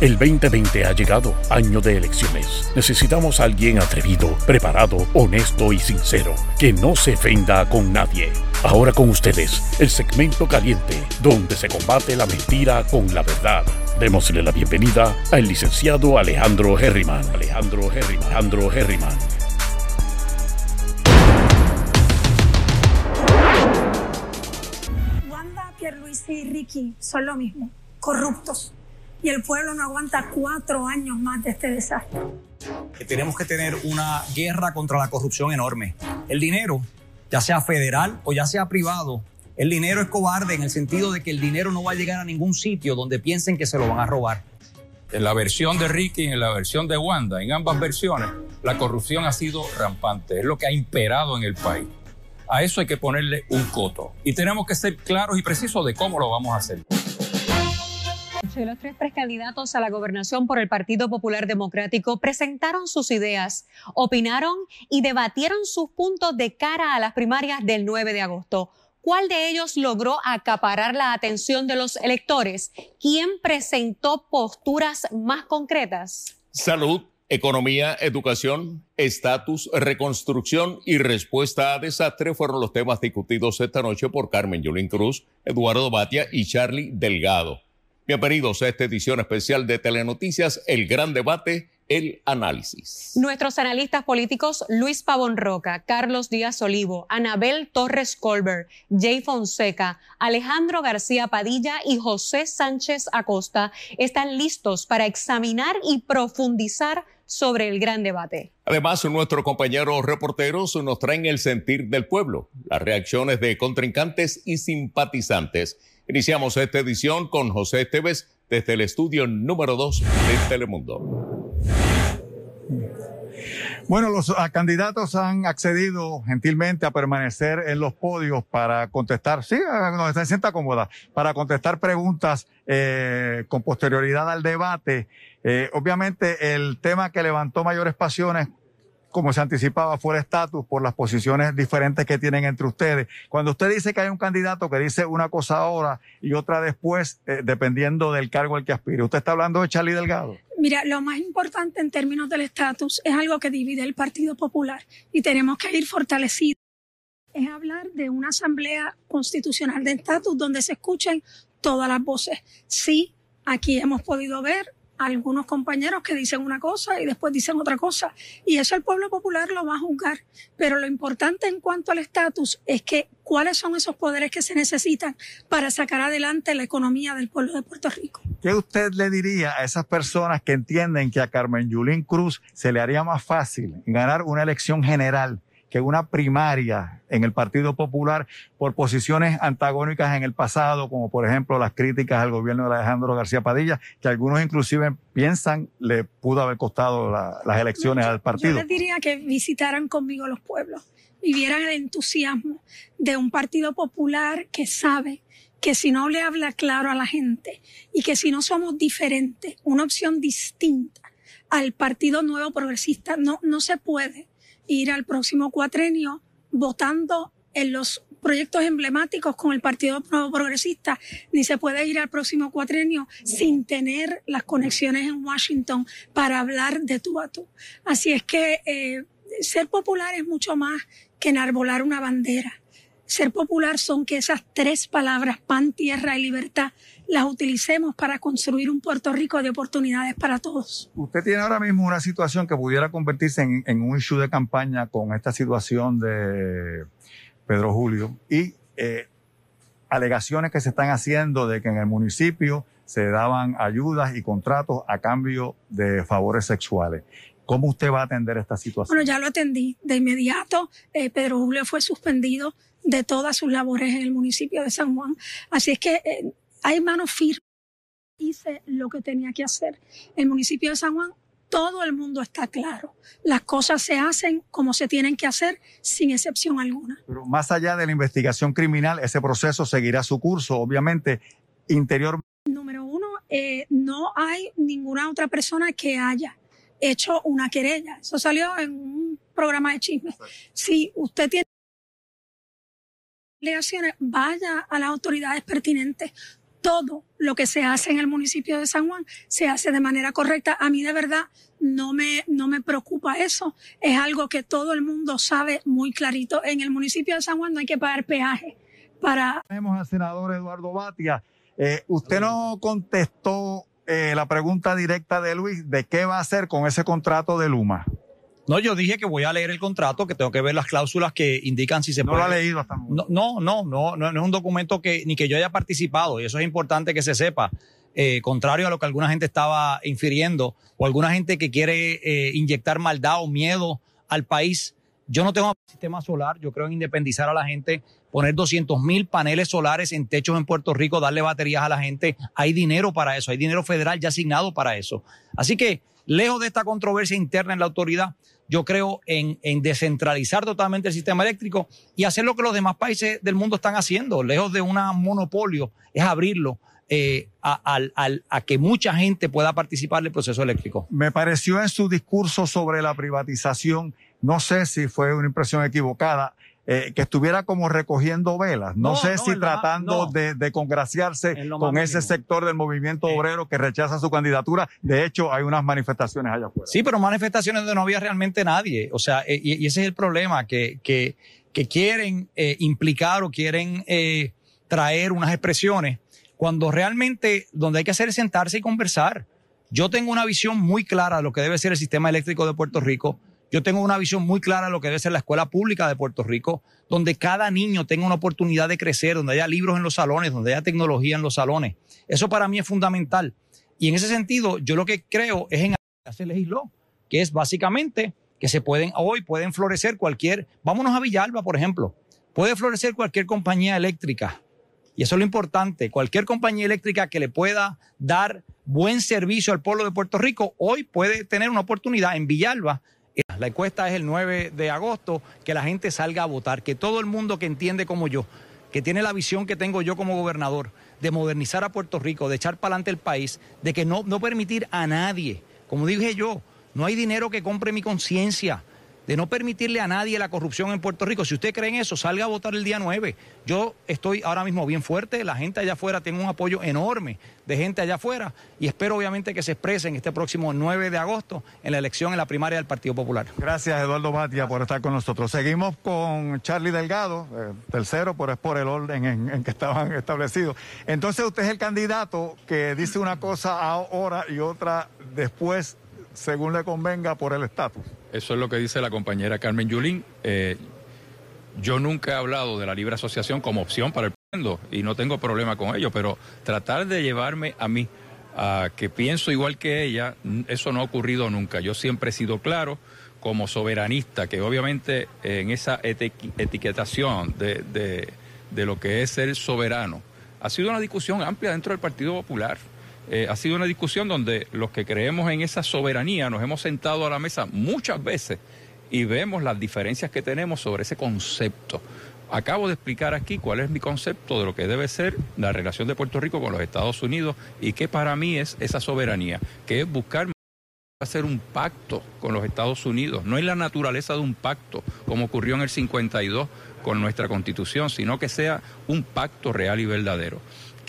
El 2020 ha llegado, año de elecciones. Necesitamos a alguien atrevido, preparado, honesto y sincero, que no se ofenda con nadie. Ahora con ustedes, el segmento caliente, donde se combate la mentira con la verdad. Démosle la bienvenida al licenciado Alejandro Herriman. Alejandro Herriman. Alejandro Herriman. Wanda, Pierluisi y Ricky son lo mismo, corruptos y el pueblo no aguanta cuatro años más de este desastre. Tenemos que tener una guerra contra la corrupción enorme. El dinero, ya sea federal o ya sea privado, el dinero es cobarde en el sentido de que el dinero no va a llegar a ningún sitio donde piensen que se lo van a robar. En la versión de Ricky y en la versión de Wanda, en ambas versiones, la corrupción ha sido rampante, es lo que ha imperado en el país. A eso hay que ponerle un coto. Y tenemos que ser claros y precisos de cómo lo vamos a hacer. Los tres precandidatos a la gobernación por el Partido Popular Democrático presentaron sus ideas, opinaron y debatieron sus puntos de cara a las primarias del 9 de agosto. ¿Cuál de ellos logró acaparar la atención de los electores? ¿Quién presentó posturas más concretas? Salud, economía, educación, estatus, reconstrucción y respuesta a desastre fueron los temas discutidos esta noche por Carmen Yulín Cruz, Eduardo Batia y Charlie Delgado. Bienvenidos a esta edición especial de Telenoticias, El Gran Debate, el análisis. Nuestros analistas políticos Luis Pavón Roca, Carlos Díaz Olivo, Anabel Torres Colbert, Jay Fonseca, Alejandro García Padilla y José Sánchez Acosta están listos para examinar y profundizar sobre el gran debate. Además, nuestros compañeros reporteros nos traen el sentir del pueblo, las reacciones de contrincantes y simpatizantes Iniciamos esta edición con José Esteves desde el estudio número 2 de Telemundo. Bueno, los candidatos han accedido gentilmente a permanecer en los podios para contestar, sí, no, se sienta cómoda, para contestar preguntas eh, con posterioridad al debate. Eh, obviamente el tema que levantó mayores pasiones como se anticipaba, fue el estatus por las posiciones diferentes que tienen entre ustedes. Cuando usted dice que hay un candidato que dice una cosa ahora y otra después, eh, dependiendo del cargo al que aspire, ¿usted está hablando de Charlie Delgado? Mira, lo más importante en términos del estatus es algo que divide el Partido Popular y tenemos que ir fortalecidos. Es hablar de una asamblea constitucional de estatus donde se escuchen todas las voces. Sí, aquí hemos podido ver algunos compañeros que dicen una cosa y después dicen otra cosa. Y eso el pueblo popular lo va a juzgar. Pero lo importante en cuanto al estatus es que cuáles son esos poderes que se necesitan para sacar adelante la economía del pueblo de Puerto Rico. ¿Qué usted le diría a esas personas que entienden que a Carmen Yulín Cruz se le haría más fácil ganar una elección general que una primaria en el Partido Popular por posiciones antagónicas en el pasado, como por ejemplo las críticas al gobierno de Alejandro García Padilla, que algunos inclusive piensan le pudo haber costado las elecciones al partido. Yo les diría que visitaran conmigo los pueblos y vieran el entusiasmo de un Partido Popular que sabe que si no le habla claro a la gente y que si no somos diferentes, una opción distinta al Partido Nuevo Progresista, no, no se puede ir al próximo cuatrenio votando en los proyectos emblemáticos con el Partido Progresista, ni se puede ir al próximo cuatrenio sin tener las conexiones en Washington para hablar de tú a tú. Así es que eh, ser popular es mucho más que enarbolar una bandera. Ser popular son que esas tres palabras, pan, tierra y libertad, las utilicemos para construir un Puerto Rico de oportunidades para todos. Usted tiene ahora mismo una situación que pudiera convertirse en, un issue de campaña con esta situación de Pedro Julio y eh, alegaciones que se están haciendo de que en el municipio se daban ayudas y contratos a cambio de favores sexuales. ¿Cómo usted va a atender esta situación? Bueno, ya lo atendí. De inmediato, eh, Pedro Julio fue suspendido de todas sus labores en el municipio de San Juan. Así es que eh, hay mano firme. Hice lo que tenía que hacer. El municipio de San Juan, todo el mundo está claro. Las cosas se hacen como se tienen que hacer, sin excepción alguna. Pero más allá de la investigación criminal, ese proceso seguirá su curso, obviamente, interior. Número uno, eh, no hay ninguna otra persona que haya hecho una querella. Eso salió en un programa de chismes. Si usted tiene alegaciones, vaya a las autoridades pertinentes todo lo que se hace en el municipio de San Juan se hace de manera correcta. A mí de verdad no me, no me preocupa eso. Es algo que todo el mundo sabe muy clarito. En el municipio de San Juan no hay que pagar peaje para... Tenemos al senador Eduardo Batia. Eh, usted no contestó eh, la pregunta directa de Luis de qué va a hacer con ese contrato de Luma. No, yo dije que voy a leer el contrato, que tengo que ver las cláusulas que indican si se no puede. lo ha leído hasta no, no, no, no, no, es un documento que ni que yo haya participado y eso es importante que se sepa. Eh, contrario a lo que alguna gente estaba infiriendo o alguna gente que quiere eh, inyectar maldad o miedo al país. Yo no tengo sistema solar, yo creo en independizar a la gente, poner 200 mil paneles solares en techos en Puerto Rico, darle baterías a la gente. Hay dinero para eso, hay dinero federal ya asignado para eso. Así que, lejos de esta controversia interna en la autoridad, yo creo en, en, descentralizar totalmente el sistema eléctrico y hacer lo que los demás países del mundo están haciendo, lejos de un monopolio, es abrirlo eh, a, a, a, que mucha gente pueda participar del proceso eléctrico. Me pareció en su discurso sobre la privatización, no sé si fue una impresión equivocada, eh, que estuviera como recogiendo velas. No, no sé no, si tratando de, de, congraciarse con ese mínimo. sector del movimiento eh. obrero que rechaza su candidatura. De hecho, hay unas manifestaciones allá afuera. Sí, pero manifestaciones donde no había realmente nadie. O sea, eh, y, y, ese es el problema, que, que, que quieren implicar o quieren traer unas expresiones cuando realmente donde hay que hacer es sentarse y conversar. Yo tengo una visión muy clara de lo que debe ser el sistema eléctrico de Puerto Rico yo tengo una visión muy clara de lo que debe ser la escuela pública de Puerto Rico, donde cada niño tenga una oportunidad de crecer, donde haya libros en los salones, donde haya tecnología en los salones. Eso para mí es fundamental. Y en ese sentido, yo lo que creo es en se legisló, que es básicamente que se pueden, hoy pueden florecer cualquier, vámonos a Villalba, por ejemplo, puede florecer cualquier compañía eléctrica. Y eso es lo importante, cualquier compañía eléctrica que le pueda dar buen servicio al pueblo de Puerto Rico, hoy puede tener una oportunidad en Villalba la encuesta es el 9 de agosto, que la gente salga a votar, que todo el mundo que entiende como yo, que tiene la visión que tengo yo como gobernador, de modernizar a Puerto Rico, de echar para adelante el país, de que no, no permitir a nadie, como dije yo, no hay dinero que compre mi conciencia, de no permitirle a nadie la corrupción en Puerto Rico. Si usted cree en eso, salga a votar el día 9. Yo estoy ahora mismo bien fuerte, la gente allá afuera tiene un apoyo enorme de gente allá afuera y espero obviamente que se expresen este próximo 9 de agosto en la elección en la primaria del Partido Popular. Gracias Eduardo Batia por estar con nosotros. Seguimos con Charlie Delgado, eh, tercero, pero es por el orden en, en, que estaban establecidos. Entonces usted es el candidato que dice una cosa ahora y otra después según le convenga por el estatus. Eso es lo que dice la compañera Carmen Yulín. Eh, yo nunca he hablado de la libre asociación como opción para el pueblo y no tengo problema con ello, pero tratar de llevarme a mí a que pienso igual que ella, eso no ha ocurrido nunca. Yo siempre he sido claro como soberanista, que obviamente en esa etiquetación de, de, de lo que es ser soberano, ha sido una discusión amplia dentro del Partido Popular. Eh, ha sido una discusión donde los que creemos en esa soberanía nos hemos sentado a la mesa muchas veces y vemos las diferencias que tenemos sobre ese concepto. Acabo de explicar aquí cuál es mi concepto de lo que debe ser la relación de Puerto Rico con los Estados Unidos y qué para mí es esa soberanía, que es buscar hacer un pacto con los Estados Unidos. No es la naturaleza de un pacto, como ocurrió en el 52 con nuestra constitución, sino que sea un pacto real y verdadero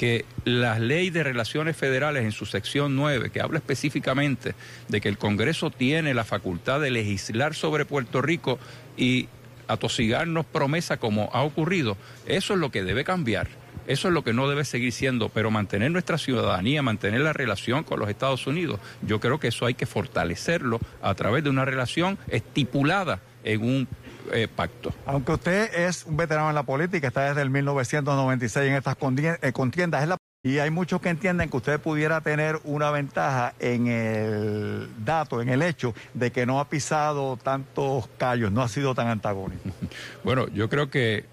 que la ley de relaciones federales en su sección 9, que habla específicamente de que el Congreso tiene la facultad de legislar sobre Puerto Rico y atosigarnos promesa como ha ocurrido, eso es lo que debe cambiar. Eso es lo que no debe seguir siendo, pero mantener nuestra ciudadanía, mantener la relación con los Estados Unidos, yo creo que eso hay que fortalecerlo a través de una relación estipulada en un eh, pacto. Aunque usted es un veterano en la política, está desde el 1996 en estas contiendas, es la y hay muchos que entienden que usted pudiera tener una ventaja en el dato, en el hecho de que no ha pisado tantos callos, no ha sido tan antagónico. Bueno, yo creo que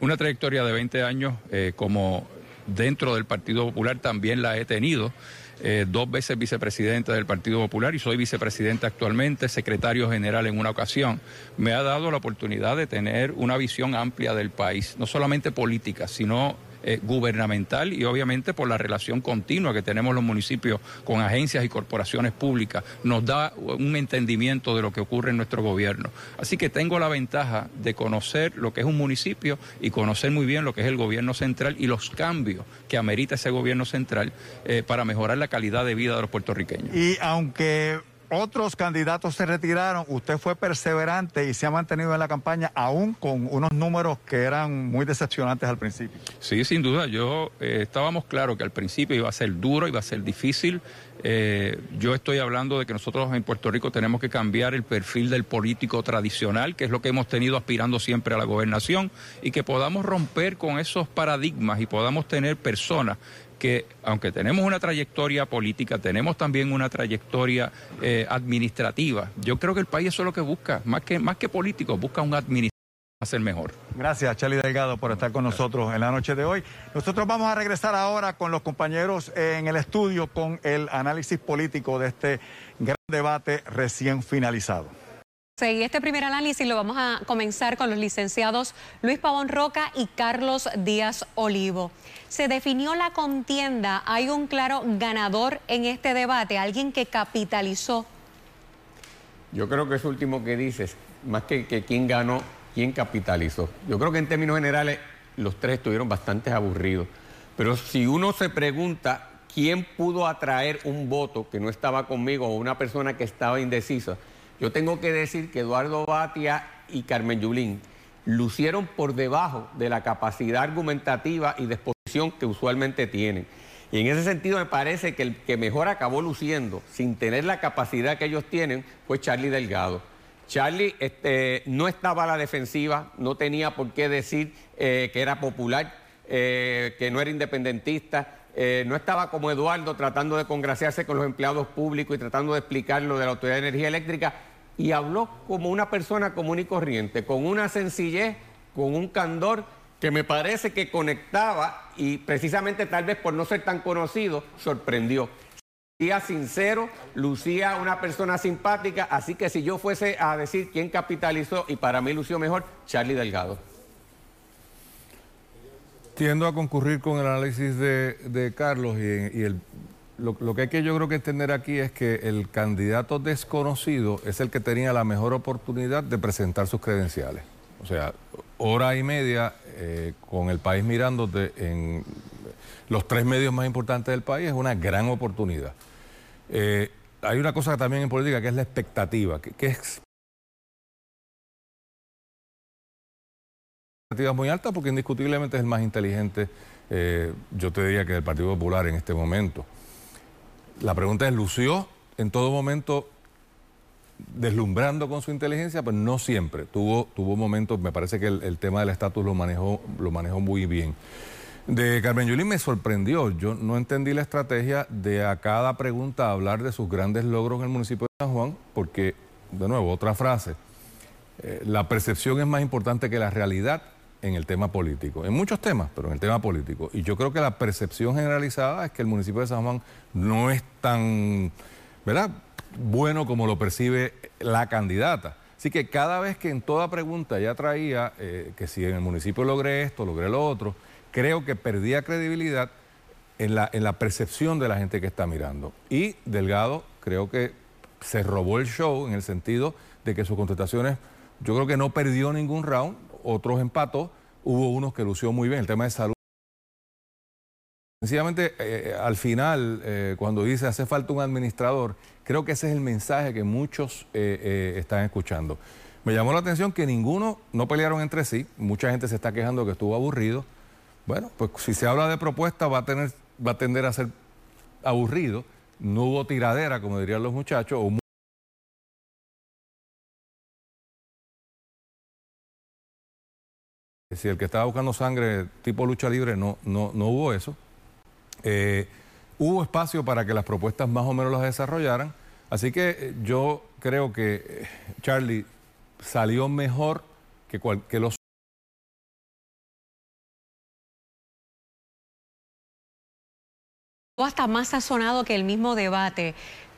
una trayectoria de 20 años eh, como dentro del Partido Popular también la he tenido. Eh, dos veces vicepresidente del Partido Popular y soy vicepresidente actualmente, secretario general en una ocasión, me ha dado la oportunidad de tener una visión amplia del país, no solamente política, sino eh, gubernamental y obviamente por la relación continua que tenemos los municipios con agencias y corporaciones públicas, nos da un entendimiento de lo que ocurre en nuestro gobierno. Así que tengo la ventaja de conocer lo que es un municipio y conocer muy bien lo que es el gobierno central y los cambios que amerita ese gobierno central eh, para mejorar la calidad de vida de los puertorriqueños. Y aunque otros candidatos se retiraron, usted fue perseverante y se ha mantenido en la campaña aún con unos números que eran muy decepcionantes al principio. Sí, sin duda, yo eh, estábamos claros que al principio iba a ser duro, iba a ser difícil. Eh, yo estoy hablando de que nosotros en Puerto Rico tenemos que cambiar el perfil del político tradicional, que es lo que hemos tenido aspirando siempre a la gobernación, y que podamos romper con esos paradigmas y podamos tener personas que aunque tenemos una trayectoria política, tenemos también una trayectoria eh, administrativa. Yo creo que el país eso es lo que busca, más que, más que políticos, busca un administrador hacer mejor. Gracias, Charlie Delgado, por estar con nosotros en la noche de hoy. Nosotros vamos a regresar ahora con los compañeros en el estudio con el análisis político de este gran debate recién finalizado. Sí, este primer análisis lo vamos a comenzar con los licenciados Luis Pavón Roca y Carlos Díaz Olivo. Se definió la contienda, hay un claro ganador en este debate, alguien que capitalizó. Yo creo que es último que dices, más que, que quién ganó, quién capitalizó. Yo creo que en términos generales los tres estuvieron bastante aburridos. Pero si uno se pregunta quién pudo atraer un voto que no estaba conmigo o una persona que estaba indecisa, yo tengo que decir que Eduardo Batia y Carmen Yulín lucieron por debajo de la capacidad argumentativa y de exposición que usualmente tienen. Y en ese sentido me parece que el que mejor acabó luciendo sin tener la capacidad que ellos tienen fue Charlie Delgado. Charlie este, no estaba a la defensiva, no tenía por qué decir eh, que era popular, eh, que no era independentista, eh, no estaba como Eduardo tratando de congraciarse con los empleados públicos y tratando de explicar lo de la Autoridad de Energía Eléctrica y habló como una persona común y corriente, con una sencillez, con un candor que me parece que conectaba y precisamente tal vez por no ser tan conocido, sorprendió. Lucía sincero, lucía una persona simpática, así que si yo fuese a decir quién capitalizó y para mí lució mejor, Charlie Delgado. Tiendo a concurrir con el análisis de, Carlos y, lo, que hay que yo creo que entender aquí es que el candidato desconocido es el que tenía la mejor oportunidad de presentar sus credenciales. O sea, hora y media eh, con el país mirándote en los tres medios más importantes del país es una gran oportunidad. Eh, hay una cosa también en política que es la expectativa, que es muy alta porque indiscutiblemente es el más inteligente, eh, yo te diría que del Partido Popular en este momento. La pregunta es, ¿lució en todo momento deslumbrando con su inteligencia? Pues no siempre. Tuvo, tuvo momentos, me parece que el, tema del estatus lo manejó, lo manejó muy bien. De Carmen Yulín me sorprendió. Yo no entendí la estrategia de a cada pregunta hablar de sus grandes logros en el municipio de San Juan, porque, de nuevo, otra frase. Eh, la percepción es más importante que la realidad en el tema político, en muchos temas, pero en el tema político. Y yo creo que la percepción generalizada es que el municipio de San Juan no es tan, ¿verdad?, bueno como lo percibe la candidata. Así que cada vez que en toda pregunta ella traía eh, que si en el municipio logré esto, logré lo otro, creo que perdía credibilidad en la, en la percepción de la gente que está mirando. Y Delgado creo que se robó el show en el sentido de que sus contestaciones, yo creo que no perdió ningún round, otros empató, hubo unos que lució muy bien, el tema de salud. Sencillamente, eh, al final, eh, cuando dice hace falta un administrador, creo que ese es el mensaje que muchos eh, están escuchando. Me llamó la atención que ninguno, no pelearon entre sí, mucha gente se está quejando que estuvo aburrido. Bueno, pues si se habla de propuesta va a, tener, va a tender a ser aburrido. No hubo tiradera, como dirían los muchachos, o si el que estaba buscando sangre tipo lucha libre no, no, no hubo eso. Eh, hubo espacio para que las propuestas más o menos las desarrollaran. Así que eh, yo creo que eh, Charlie salió mejor que, que los hasta más sazonado que el mismo debate.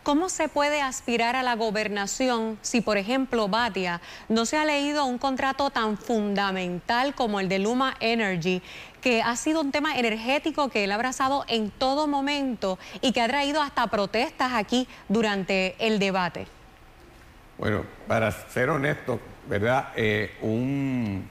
¿Cómo se puede aspirar a la gobernación si, por ejemplo, Batia no se ha leído un contrato tan fundamental como el de Luma Energy, que ha sido un tema energético que él ha abrazado en todo momento y que ha traído hasta protestas aquí durante el debate? Bueno, para ser honesto, ¿verdad? Eh, un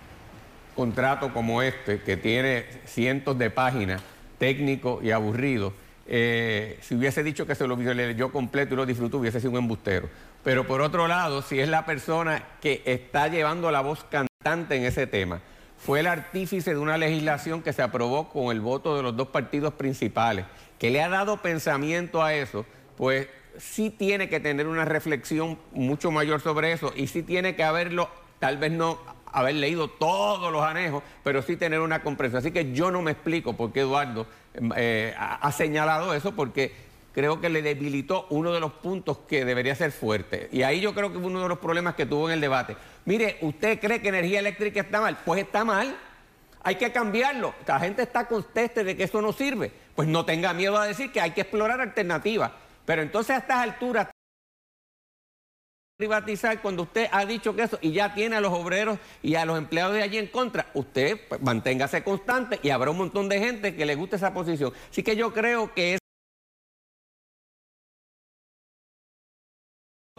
contrato como este, que tiene cientos de páginas, técnico y aburrido, eh, si hubiese dicho que se lo yo completo y lo disfruto, hubiese sido un embustero. Pero por otro lado, si es la persona que está llevando la voz cantante en ese tema, fue el artífice de una legislación que se aprobó con el voto de los dos partidos principales, que le ha dado pensamiento a eso, pues sí tiene que tener una reflexión mucho mayor sobre eso y sí tiene que haberlo, tal vez no haber leído todos los anejos, pero sí tener una comprensión. Así que yo no me explico por qué Eduardo eh, ha señalado eso, porque creo que le debilitó uno de los puntos que debería ser fuerte. Y ahí yo creo que fue uno de los problemas que tuvo en el debate. Mire, ¿usted cree que energía eléctrica está mal? Pues está mal. Hay que cambiarlo. La gente está conteste de que eso no sirve. Pues no tenga miedo a decir que hay que explorar alternativas. Pero entonces a estas alturas privatizar cuando usted ha dicho que eso y ya tiene a los obreros y a los empleados de allí en contra, usted pues, manténgase constante y habrá un montón de gente que le guste esa posición. Así que yo creo que es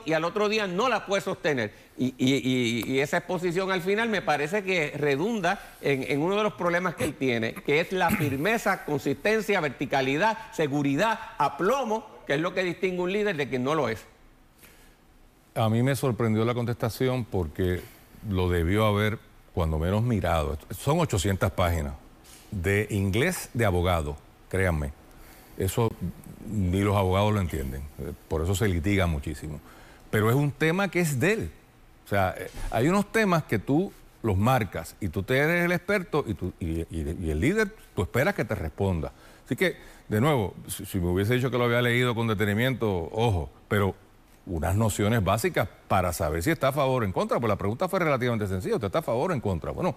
y al otro día no la puede sostener. Y, esa exposición al final me parece que redunda en, en, uno de los problemas que él tiene, que es la firmeza, consistencia, verticalidad, seguridad, aplomo, que es lo que distingue un líder de quien no lo es. A mí me sorprendió la contestación porque lo debió haber cuando menos mirado. Son 800 páginas de inglés de abogado, créanme. Eso ni los abogados lo entienden. Por eso se litiga muchísimo. Pero es un tema que es de él. O sea, eh, hay unos temas que tú los marcas y tú te eres el experto y, tú, y, el líder, tú esperas que te responda. Así que, de nuevo, si, si, me hubiese dicho que lo había leído con detenimiento, ojo, pero unas nociones básicas para saber si está a favor o en contra. Pues la pregunta fue relativamente sencilla. ¿Usted está a favor o en contra? Bueno,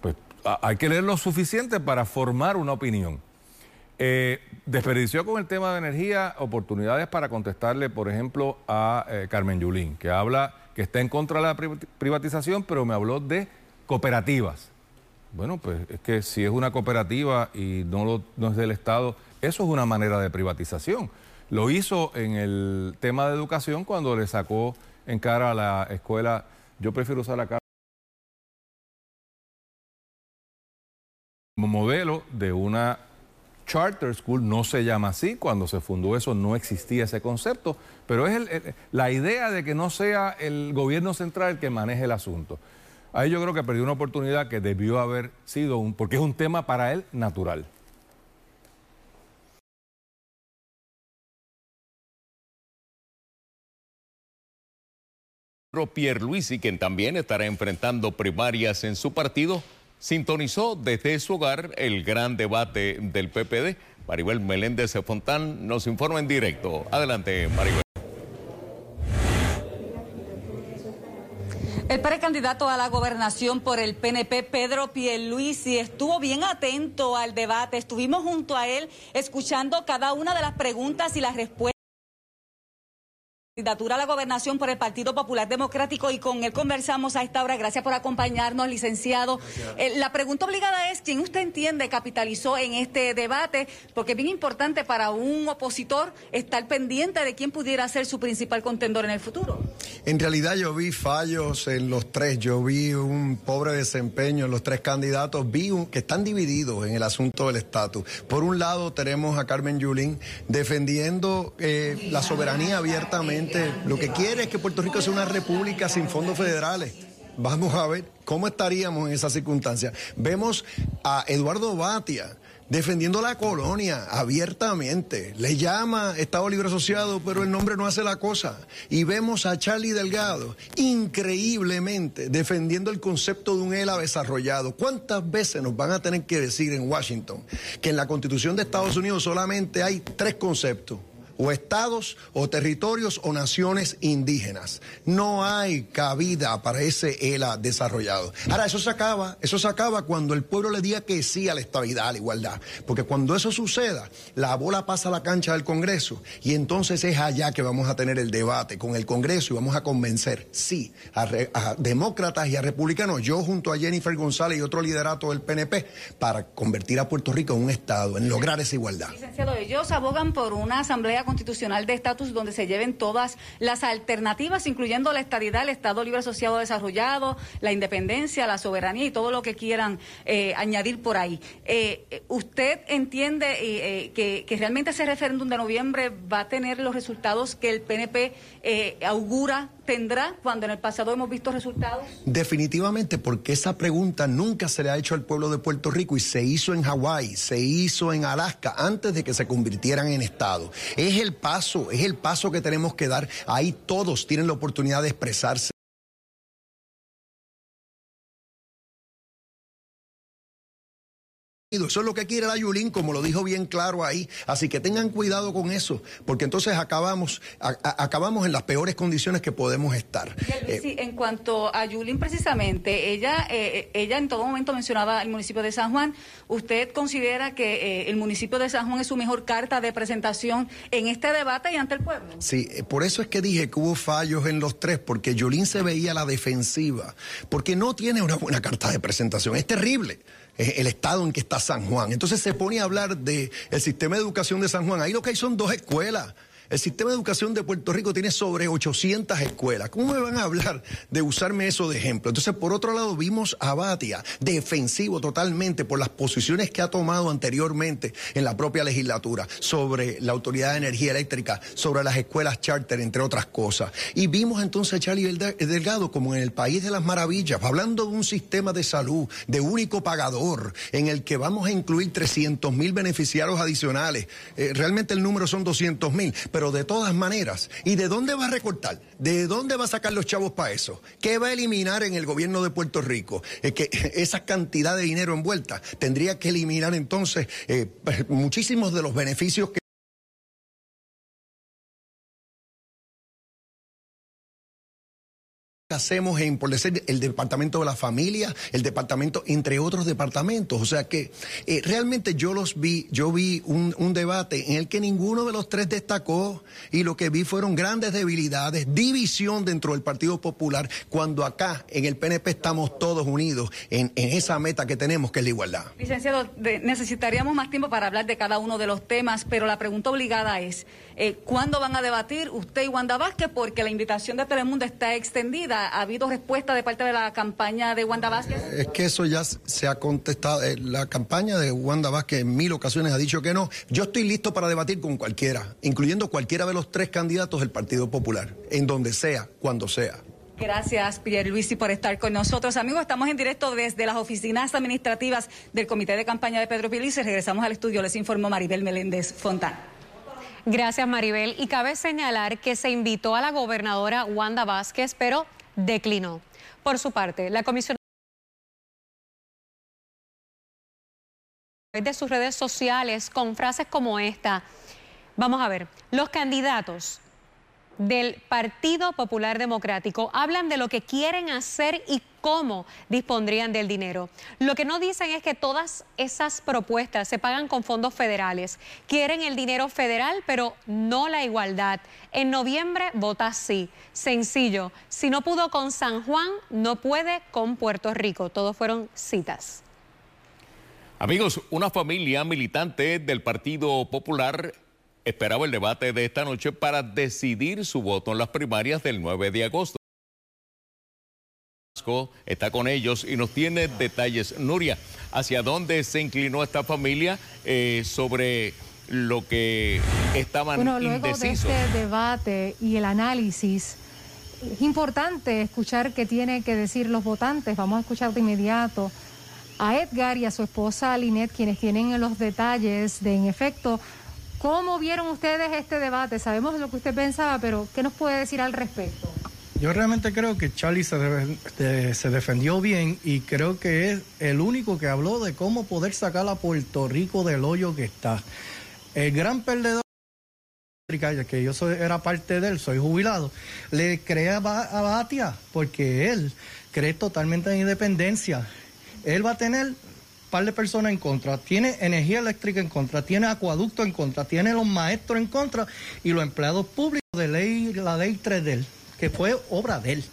pues hay que leer lo suficiente para formar una opinión. Eh, desperdició con el tema de energía oportunidades para contestarle, por ejemplo, a eh, Carmen Yulín, que habla que está en contra de la privatización, pero me habló de cooperativas. Bueno, pues es que si es una cooperativa y no, no es del Estado, eso es una manera de privatización. Lo hizo en el tema de educación cuando le sacó en cara a la escuela, yo prefiero usar la cara como modelo de una charter school, no se llama así, cuando se fundó eso no existía ese concepto, pero es la idea de que no sea el gobierno central el que maneje el asunto. Ahí yo creo que perdió una oportunidad que debió haber sido un, porque es un tema para él natural. Pierluisi, quien también estará enfrentando primarias en su partido, sintonizó desde su hogar el gran debate del PPD. Maribel Meléndez Fontán nos informa en directo. Adelante, Maribel. El precandidato a la gobernación por el PNP, Pedro Pierluisi, estuvo bien atento al debate. Estuvimos junto a él escuchando cada una de las preguntas y las respuestas candidatura a la gobernación por el Partido Popular Democrático y con él conversamos a esta hora. Gracias por acompañarnos, licenciado. Eh, la pregunta obligada es, ¿quién usted entiende capitalizó en este debate? Porque es bien importante para un opositor estar pendiente de quién pudiera ser su principal contendor en el futuro. En realidad yo vi fallos en los tres, yo vi un pobre desempeño en los tres candidatos, vi que están divididos en el asunto del estatus. Por un lado tenemos a Carmen Yulín defendiendo eh, la soberanía abiertamente lo que quiere es que Puerto Rico sea una república sin fondos federales. Vamos a ver cómo estaríamos en esa circunstancia. Vemos a Eduardo Batia defendiendo la colonia abiertamente. Le llama Estado Libre Asociado, pero el nombre no hace la cosa. Y vemos a Charlie Delgado increíblemente defendiendo el concepto de un ELA desarrollado. ¿Cuántas veces nos van a tener que decir en Washington que en la Constitución de Estados Unidos solamente hay tres conceptos? O estados o territorios o naciones indígenas. No hay cabida para ese ELA desarrollado. Ahora, eso se acaba, eso se acaba cuando el pueblo le diga que sí a la estabilidad, a la igualdad. Porque cuando eso suceda, la bola pasa a la cancha del Congreso y entonces es allá que vamos a tener el debate con el Congreso y vamos a convencer, sí, a, a demócratas y a republicanos, yo junto a Jennifer González y otro liderato del PNP, para convertir a Puerto Rico en un Estado, en lograr esa igualdad. Licenciado, ellos abogan por una asamblea constitucional de estatus donde se lleven todas las alternativas, incluyendo la estadidad, el Estado libre asociado desarrollado, la independencia, la soberanía y todo lo que quieran eh, añadir por ahí. Eh, ¿Usted entiende eh, que, que, realmente ese referéndum de noviembre va a tener los resultados que el PNP augura tendrá cuando en el pasado hemos visto resultados? Definitivamente, porque esa pregunta nunca se le ha hecho al pueblo de Puerto Rico y se hizo en Hawái, se hizo en Alaska antes de que se convirtieran en Estado. Es el paso, es el paso que tenemos que dar. Ahí todos tienen la oportunidad de expresarse. Eso es lo que quiere la Yulín, como lo dijo bien claro ahí. Así que tengan cuidado con eso, porque entonces acabamos, a, a, acabamos en las peores condiciones que podemos estar. Eh, en cuanto a Yulín, precisamente, ella, eh, ella en todo momento mencionaba el municipio de San Juan. ¿Usted considera que eh, el municipio de San Juan es su mejor carta de presentación en este debate y ante el pueblo? Sí, por eso es que dije que hubo fallos en los tres, porque Yulín se veía a la defensiva, porque no tiene una buena carta de presentación. Es terrible el estado en que está San Juan. Entonces se pone a hablar del el sistema de educación de San Juan. Ahí lo que hay son dos escuelas. El sistema de educación de Puerto Rico tiene sobre 800 escuelas. ¿Cómo me van a hablar de usarme eso de ejemplo? Entonces, por otro lado, vimos a Batia defensivo totalmente por las posiciones que ha tomado anteriormente en la propia legislatura sobre la Autoridad de Energía Eléctrica, sobre las escuelas charter, entre otras cosas. Y vimos entonces a Charlie Delgado como en el País de las Maravillas, hablando de un sistema de salud, de único pagador, en el que vamos a incluir 300 mil beneficiarios adicionales. Eh, realmente el número son 200 mil, de todas maneras, ¿y de dónde va a recortar? ¿De dónde va a sacar los chavos para eso? ¿Qué va a eliminar en el gobierno de Puerto Rico? Que esa cantidad de dinero envuelta tendría que eliminar entonces eh, muchísimos de los beneficios que hacemos en, por decir, el departamento de la familia, el departamento, entre otros departamentos. O sea que eh, realmente yo los vi, yo vi un, debate en el que ninguno de los tres destacó y lo que vi fueron grandes debilidades, división dentro del Partido Popular, cuando acá en el PNP estamos todos unidos en, esa meta que tenemos, que es la igualdad. Licenciado, necesitaríamos más tiempo para hablar de cada uno de los temas, pero la pregunta obligada es, eh, ¿cuándo van a debatir usted y Wanda Vázquez? Porque la invitación de Telemundo está extendida ¿Ha habido respuesta de parte de la campaña de Wanda Vázquez? Es que eso ya se ha contestado. Eh, la campaña de Wanda Vázquez en mil ocasiones ha dicho que no. Yo estoy listo para debatir con cualquiera, incluyendo cualquiera de los tres candidatos del Partido Popular, en donde sea, cuando sea. Gracias, Pierre Luisi, por estar con nosotros. Amigos, estamos en directo desde las oficinas administrativas del Comité de Campaña de Pedro Pilices. Regresamos al estudio, les informó Maribel Meléndez Fontán. Gracias, Maribel. Y cabe señalar que se invitó a la gobernadora Wanda Vázquez, pero declinó. Por su parte, la comisión de sus redes sociales con frases como esta. Vamos a ver, los candidatos del Partido Popular Democrático hablan de lo que quieren hacer y cómo dispondrían del dinero. Lo que no dicen es que todas esas propuestas se pagan con fondos federales. Quieren el dinero federal, pero no la igualdad. En noviembre vota sí. Sencillo. Si no pudo con San Juan, no puede con Puerto Rico. Todos fueron citas. Amigos, una familia militante del Partido Popular esperaba el debate de esta noche para decidir su voto en las primarias del 9 de agosto. Está con ellos y nos tiene detalles. Nuria, ¿hacia dónde se inclinó esta familia eh, sobre lo que estaban bueno, luego indecisos? de este debate y el análisis, es importante escuchar qué tienen que decir los votantes. Vamos a escuchar de inmediato a Edgar y a su esposa Linet, quienes tienen los detalles de, en efecto, ¿Cómo vieron ustedes este debate? Sabemos lo que usted pensaba, pero ¿qué nos puede decir al respecto? Yo realmente creo que Charlie se, de, se, defendió bien y creo que es el único que habló de cómo poder sacar a Puerto Rico del hoyo que está. El gran perdedor que yo soy, era parte de él, soy jubilado, le cree a, Ba- a Batia, porque él cree totalmente en independencia. Él va a tener un par de personas en contra, tiene energía eléctrica en contra, tiene acueducto en contra, tiene los maestros en contra y los empleados públicos de ley, la ley 3 de él, que fue obra de él.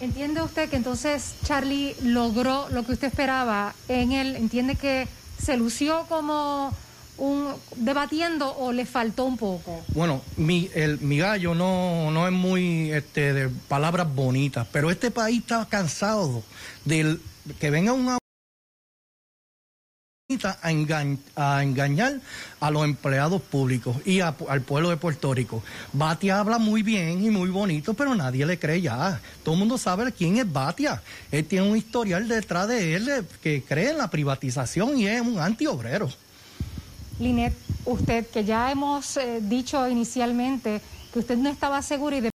¿Entiende usted que entonces Charlie logró lo que usted esperaba en él? ¿Entiende que se lució como un debatiendo o le faltó un poco? Bueno, mi, el, mi gallo no, no es muy este, de palabras bonitas, pero este país está cansado de que venga una a, engañ- a engañar a los empleados públicos y a- al pueblo de Puerto Rico. Batia habla muy bien y muy bonito, pero nadie le cree ya. Todo el mundo sabe quién es Batia. Él tiene un historial detrás de él que cree en la privatización y es un antiobrero. Linet, usted que ya hemos eh, dicho inicialmente que usted no estaba seguro y de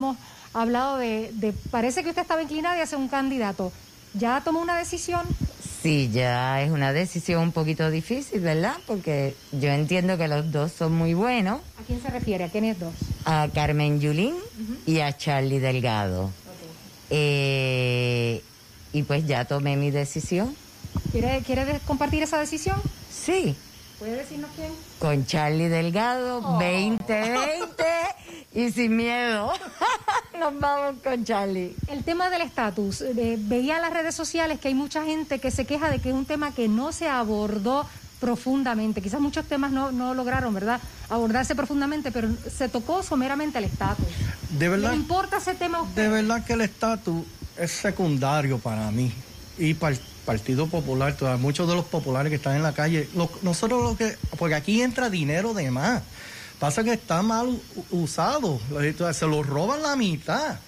hemos hablado de, de- parece que usted estaba inclinada a ser un candidato. ¿Ya tomó una decisión? Sí, ya es una decisión un poquito difícil, ¿verdad? Porque yo entiendo que los dos son muy buenos, ¿A quién se refiere? ¿A quiénes dos? a Carmen Yulín y a Charlie Delgado. Eh, y pues ya tomé mi decisión. ¿Quiere, ¿Quiere compartir esa decisión? Sí, ¿Puede decirnos quién? con Charlie Delgado, 2020 y sin miedo. Nos vamos con Charlie. El tema del estatus. eh, veía en las redes sociales que hay mucha gente que se queja de que es un tema que no se abordó profundamente. Quizás muchos temas no, no lograron, ¿verdad?, abordarse profundamente, pero se tocó someramente el estatus. De verdad. ¿Le importa ese tema a usted? De verdad que el estatus es secundario para mí. Y para el Partido Popular, muchos de los populares que están en la calle, lo- nosotros lo que, porque aquí entra dinero de más. Pasa que está mal usado, se lo roban la mitad.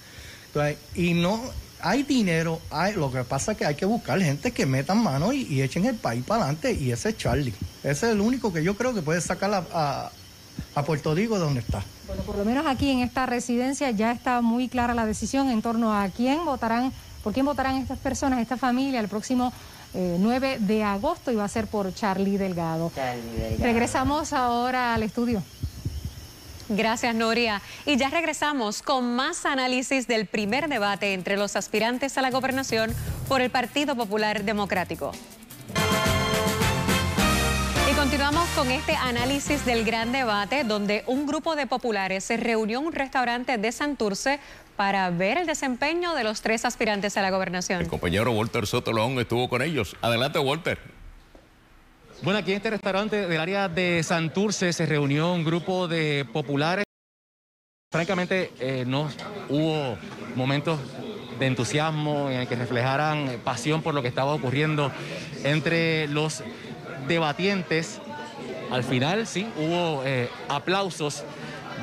Y no, hay dinero, hay, lo que pasa es que hay que buscar gente que metan mano y, y echen el país para adelante, y ese es Charlie. Ese es el único que yo creo que puede sacar a, a, a Puerto Rico de donde está. Bueno, por lo menos aquí en esta residencia ya está muy clara la decisión en torno a quién votarán, por quién votarán estas personas, esta familia, el próximo eh, 9 de agosto y va a ser por Charlie Delgado. Regresamos ahora al estudio. Gracias, Noria. Y ya regresamos con más análisis del primer debate entre los aspirantes a la gobernación por el Partido Popular Democrático. Y continuamos con este análisis del gran debate donde un grupo de populares se reunió en un restaurante de Santurce para ver el desempeño de los tres aspirantes a la gobernación. El compañero Walter Sotolón estuvo con ellos. Adelante, Walter. Bueno, aquí en este restaurante del área de Santurce se reunió un grupo de populares. Francamente, eh, no hubo momentos de entusiasmo en el que reflejaran pasión por lo que estaba ocurriendo entre los debatientes. Al final, sí, hubo eh, aplausos.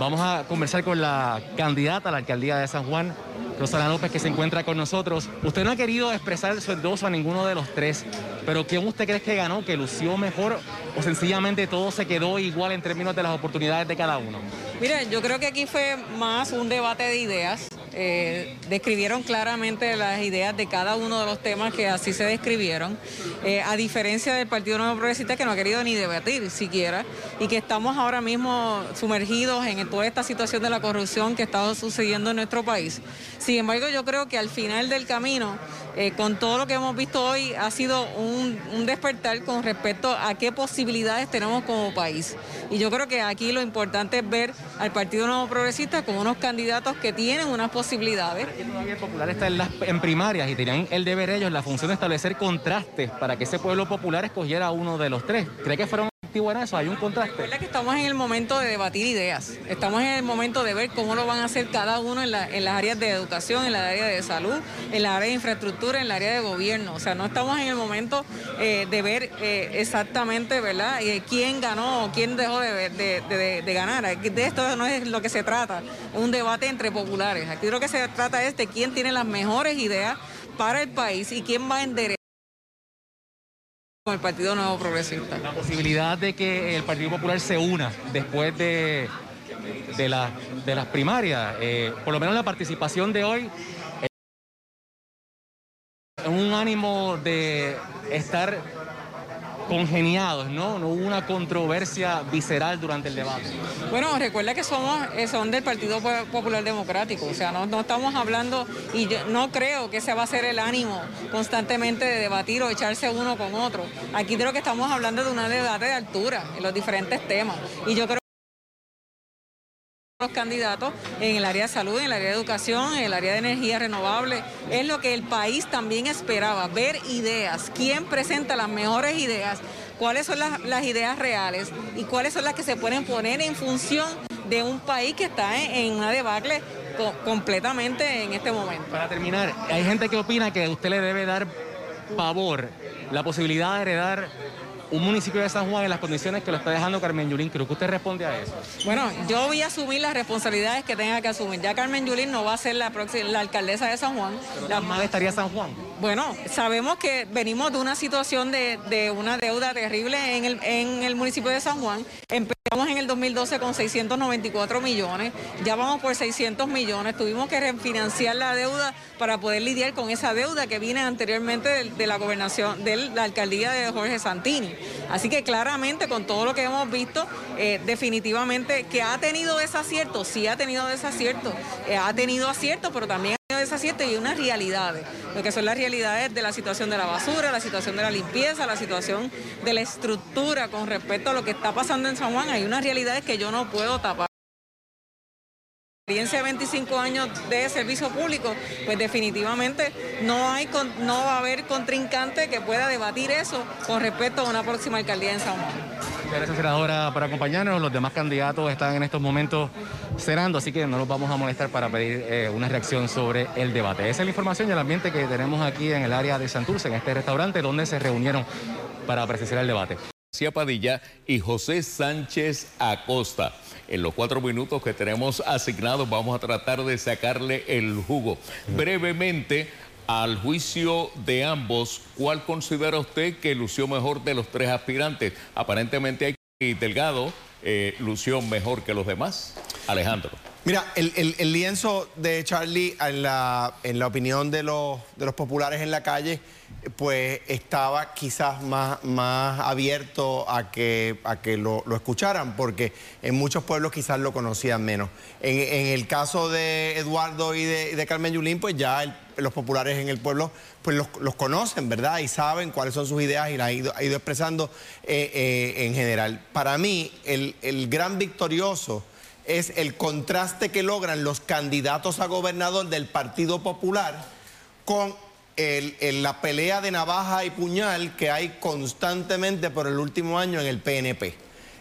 Vamos a conversar con la candidata a la alcaldía de San Juan, Rosana López, que se encuentra con nosotros. Usted no ha querido expresar su endoso a ninguno de los tres, pero ¿quién usted cree que ganó, que lució mejor o sencillamente todo se quedó igual en términos de las oportunidades de cada uno? Mire, yo creo que aquí fue más un debate de ideas. Eh, describieron claramente las ideas de cada uno de los temas que así se describieron, Eh, a diferencia del Partido Nuevo Progresista que no ha querido ni debatir siquiera y que estamos ahora mismo sumergidos en toda esta situación de la corrupción que está sucediendo en nuestro país. Sin embargo, yo creo que al final del camino, eh, con todo lo que hemos visto hoy, ha sido un, un despertar con respecto a qué posibilidades tenemos como país. Y yo creo que aquí lo importante es ver al Partido Nuevo Progresista como unos candidatos que tienen unas posibilidades. El popular está en, las, en primarias y tenían el deber ellos, la función de establecer contrastes para que ese pueblo popular escogiera uno de los tres. ¿Cree que fueron efectivos en eso? ¿Hay un contraste? Recuerda que estamos en el momento de debatir ideas, estamos en el momento de ver cómo lo van a hacer cada uno en, la- en las áreas de educación, en la área de salud, en la área de infraestructura, en la área de gobierno. O sea, no estamos en el momento eh, de ver eh, exactamente, ¿verdad?, Eh, quién ganó o quién dejó de, de- de- de ganar. De esto no es lo que se trata, un debate entre populares. Aquí lo que se trata es de quién tiene las mejores ideas para el país y quién va a enderezar con el Partido Nuevo Progresista. La posibilidad de que el Partido Popular se una después de, de, la- de las primarias, eh, por lo menos la participación de hoy, eh, un ánimo de estar congeniados, ¿no? No hubo una controversia visceral durante el debate. Bueno, recuerda que somos, eh, son del Partido Popular Democrático, o sea, no, estamos hablando, y yo no creo que ese va a ser el ánimo constantemente de debatir o echarse uno con otro. Aquí creo que estamos hablando de una debate de altura en los diferentes temas, y yo creo los candidatos en el área de salud, en el área de educación, en el área de energía renovable. Es lo que el país también esperaba, ver ideas, quién presenta las mejores ideas, cuáles son las, ideas reales y cuáles son las que se pueden poner en función de un país que está en, una debacle completamente en este momento. Para terminar, hay gente que opina que usted le debe dar pavor la posibilidad de heredar un municipio de San Juan en las condiciones que lo está dejando Carmen Yulín Cruz. ¿Qué usted responde a eso? Bueno, yo voy a asumir las responsabilidades que tenga que asumir. Ya Carmen Yulín no va a ser la, próxima, la alcaldesa de San Juan. la más estaría San Juan. Bueno, sabemos que venimos de una situación de, una deuda terrible en el, en el municipio de San Juan. Empezamos en el 2012 con 694 millones, ya vamos por 600 millones. Tuvimos que refinanciar la deuda para poder lidiar con esa deuda que viene anteriormente de, la gobernación, de la alcaldía de Jorge Santini. Así que claramente con todo lo que hemos visto, eh, definitivamente que ha tenido desacierto, sí ha tenido desacierto, eh, ha tenido acierto, pero también ha tenido desacierto y unas realidades, lo que son las realidades de la situación de la basura, la situación de la limpieza, la situación de la estructura con respecto a lo que está pasando en San Juan, hay unas realidades que yo no puedo tapar experiencia de 25 años de servicio público, pues definitivamente no, hay, no va a haber contrincante que pueda debatir eso con respecto a una próxima alcaldía en San Juan. Gracias, senadora, por acompañarnos. Los demás candidatos están en estos momentos cenando, así que no los vamos a molestar para pedir eh, una reacción sobre el debate. Esa es la información y el ambiente que tenemos aquí en el área de Santurce, en este restaurante donde se reunieron para presenciar el debate. Padilla y José Sánchez Acosta. En los cuatro minutos que tenemos asignados vamos a tratar de sacarle el jugo. Brevemente, al juicio de ambos, ¿cuál considera usted que lució mejor de los tres aspirantes? Aparentemente hay Delgado eh, lució mejor que los demás. Alejandro. Mira, el, lienzo de Charlie, en la, en la opinión de los, de los populares en la calle, pues estaba quizás más, más abierto a que, a que lo, escucharan, porque en muchos pueblos quizás lo conocían menos. En, el caso de Eduardo y de, Carmen Yulín, pues ya los populares en el pueblo pues los, conocen, ¿verdad? Y saben cuáles son sus ideas y las ha ido, ha ido expresando eh, eh, en general. Para mí, el, el gran victorioso es el contraste que logran los candidatos a gobernador del Partido Popular con la pelea de navaja y puñal que hay constantemente por el último año en el PNP.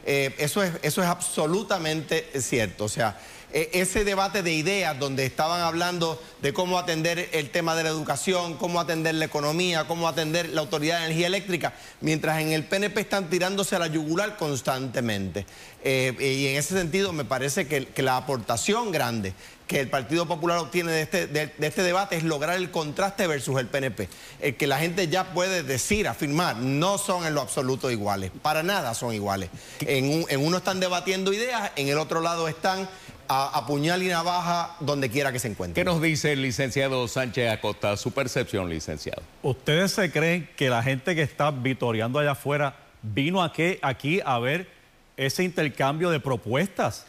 Eh, eso, es, eso es absolutamente cierto. O sea, e, ese debate de ideas donde estaban hablando de cómo atender el tema de la educación, cómo atender la economía, cómo atender la autoridad de energía eléctrica, mientras en el PNP están tirándose a la yugular constantemente. Eh, y en ese sentido me parece que, la aportación grande que el Partido Popular obtiene de este, este, debate es lograr el contraste versus el PNP. El que la gente ya puede decir, afirmar, no son en lo absoluto iguales, para nada son iguales. En uno están debatiendo ideas, en el otro lado están a, puñal y navaja donde quiera que se encuentre. ¿Qué nos dice el licenciado Sánchez Acosta, su percepción, licenciado? ¿Ustedes se creen que la gente que está vitoreando allá afuera vino aquí, aquí a ver ese intercambio de propuestas?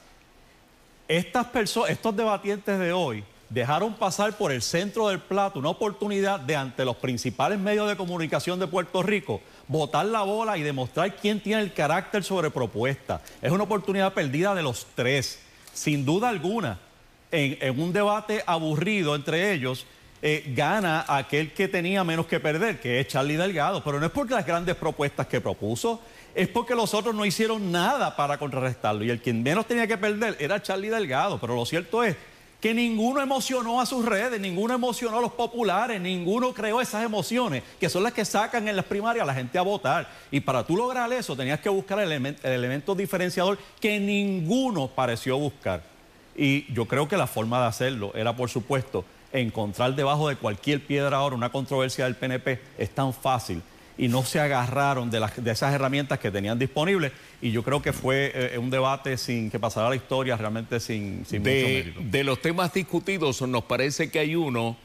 Estas personas, estos debatientes de hoy dejaron pasar por el centro del plato una oportunidad de ante los principales medios de comunicación de Puerto Rico botar la bola y demostrar quién tiene el carácter sobre propuesta. Es una oportunidad perdida de los tres sin duda alguna, en, un debate aburrido entre ellos, eh, gana aquel que tenía menos que perder, que es Charlie Delgado. Pero no es porque las grandes propuestas que propuso, es porque los otros no hicieron nada para contrarrestarlo. Y el quien menos tenía que perder era Charlie Delgado. Pero lo cierto es que ninguno emocionó a sus redes, ninguno emocionó a los populares, ninguno creó esas emociones, que son las que sacan en las primarias a la gente a votar. Y para tú lograr eso tenías que buscar el, elemento diferenciador que ninguno pareció buscar. Y yo creo que la forma de hacerlo era, por supuesto, encontrar debajo de cualquier piedra ahora una controversia del PNP. Es tan fácil y no se agarraron de, de esas herramientas que tenían disponibles. Y yo creo que fue eh, un debate sin que pasara la historia, realmente sin, sin de, mucho mérito. De los temas discutidos, nos parece que hay uno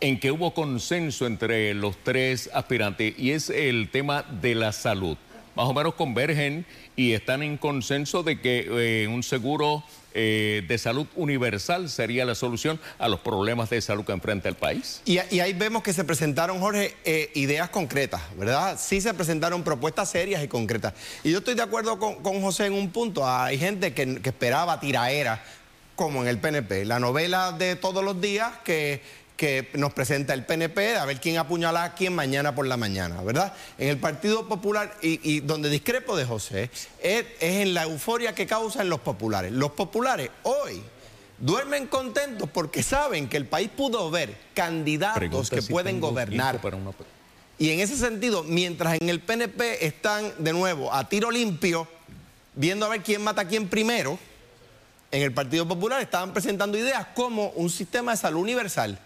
en que hubo consenso entre los tres aspirantes y es el tema de la salud. Más o menos convergen y están en consenso de que eh, un seguro eh, de salud universal sería la solución a los problemas de salud que enfrenta el país. Y, ahí vemos que se presentaron, Jorge, eh, ideas concretas, ¿verdad? Sí se presentaron propuestas serias y concretas. Y yo estoy de acuerdo con, José en un punto. Hay gente que, que esperaba tiraera como en el PNP. La novela de todos los días que que nos presenta el PNP, a ver quién apuñala a quién mañana por la mañana, ¿verdad? En el Partido Popular, y, donde discrepo de José, es, en la euforia que causan los populares. Los populares hoy duermen contentos porque saben que el país pudo ver candidatos que pueden gobernar. Y en ese sentido, mientras en el PNP están de nuevo a tiro limpio, viendo a ver quién mata a quién primero, en el Partido Popular estaban presentando ideas como un sistema de salud universal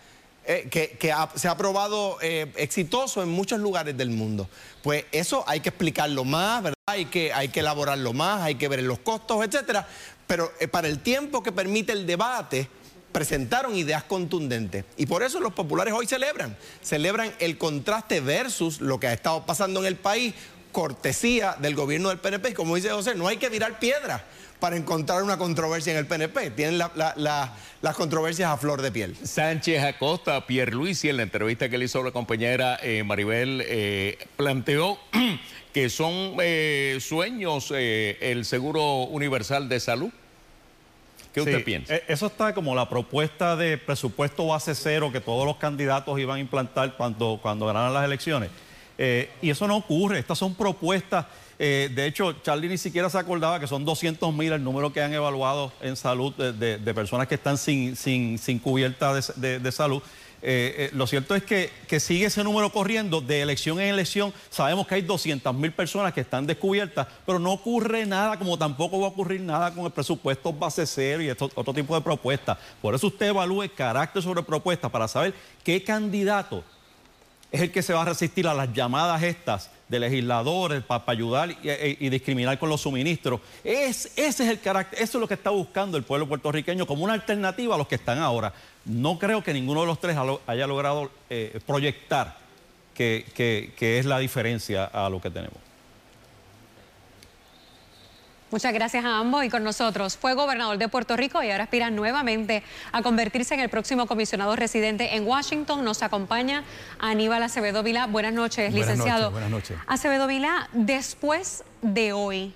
eh, que, se ha probado eh, exitoso en muchos lugares del mundo. Pues eso hay que explicarlo más, ¿verdad? Hay que, hay que elaborarlo más, hay que ver los costos, etcétera. Pero eh, para el tiempo que permite el debate, presentaron ideas contundentes. Y por eso los populares hoy celebran. Celebran el contraste versus lo que ha estado pasando en el país, cortesía del gobierno del PNP. Y como dice José, no hay que tirar piedras para encontrar una controversia en el PNP. Tienen las controversias a flor de piel. Sánchez Acosta, Pierre Luis, y en la entrevista que le hizo la compañera eh, Maribel, eh, planteó que son eh, sueños el seguro universal de salud. ¿Qué usted piensa? Eso está como la propuesta de presupuesto base cero que todos los candidatos iban a implantar cuando, cuando ganaran las elecciones. y eso no ocurre. Estas son propuestas eh, de hecho, Charlie ni siquiera se acordaba que son 200 mil el número que han evaluado en salud de, personas que están sin, sin, cubierta de, salud. Eh, eh, lo cierto es que, que, sigue ese número corriendo de elección en elección. Sabemos que hay 200 mil personas que están descubiertas, pero no ocurre nada, como tampoco va a ocurrir nada con el presupuesto base cero y otro tipo de propuestas. Por eso usted evalúe carácter sobre propuesta para saber qué candidato es el que se va a resistir a las llamadas estas de legisladores para, ayudar y, discriminar con los suministros. Es, ese es el carácter, eso es lo que está buscando el pueblo puertorriqueño como una alternativa a los que están ahora. No creo que ninguno de los tres haya logrado eh, proyectar que es la diferencia a lo que tenemos. Muchas gracias a ambos y con nosotros. Fue gobernador de Puerto Rico y ahora aspira nuevamente a convertirse en el próximo comisionado residente en Washington. Nos acompaña Aníbal Acevedo Vila. Buenas noches, licenciado. buenas noches. Acevedo Vila, después de hoy,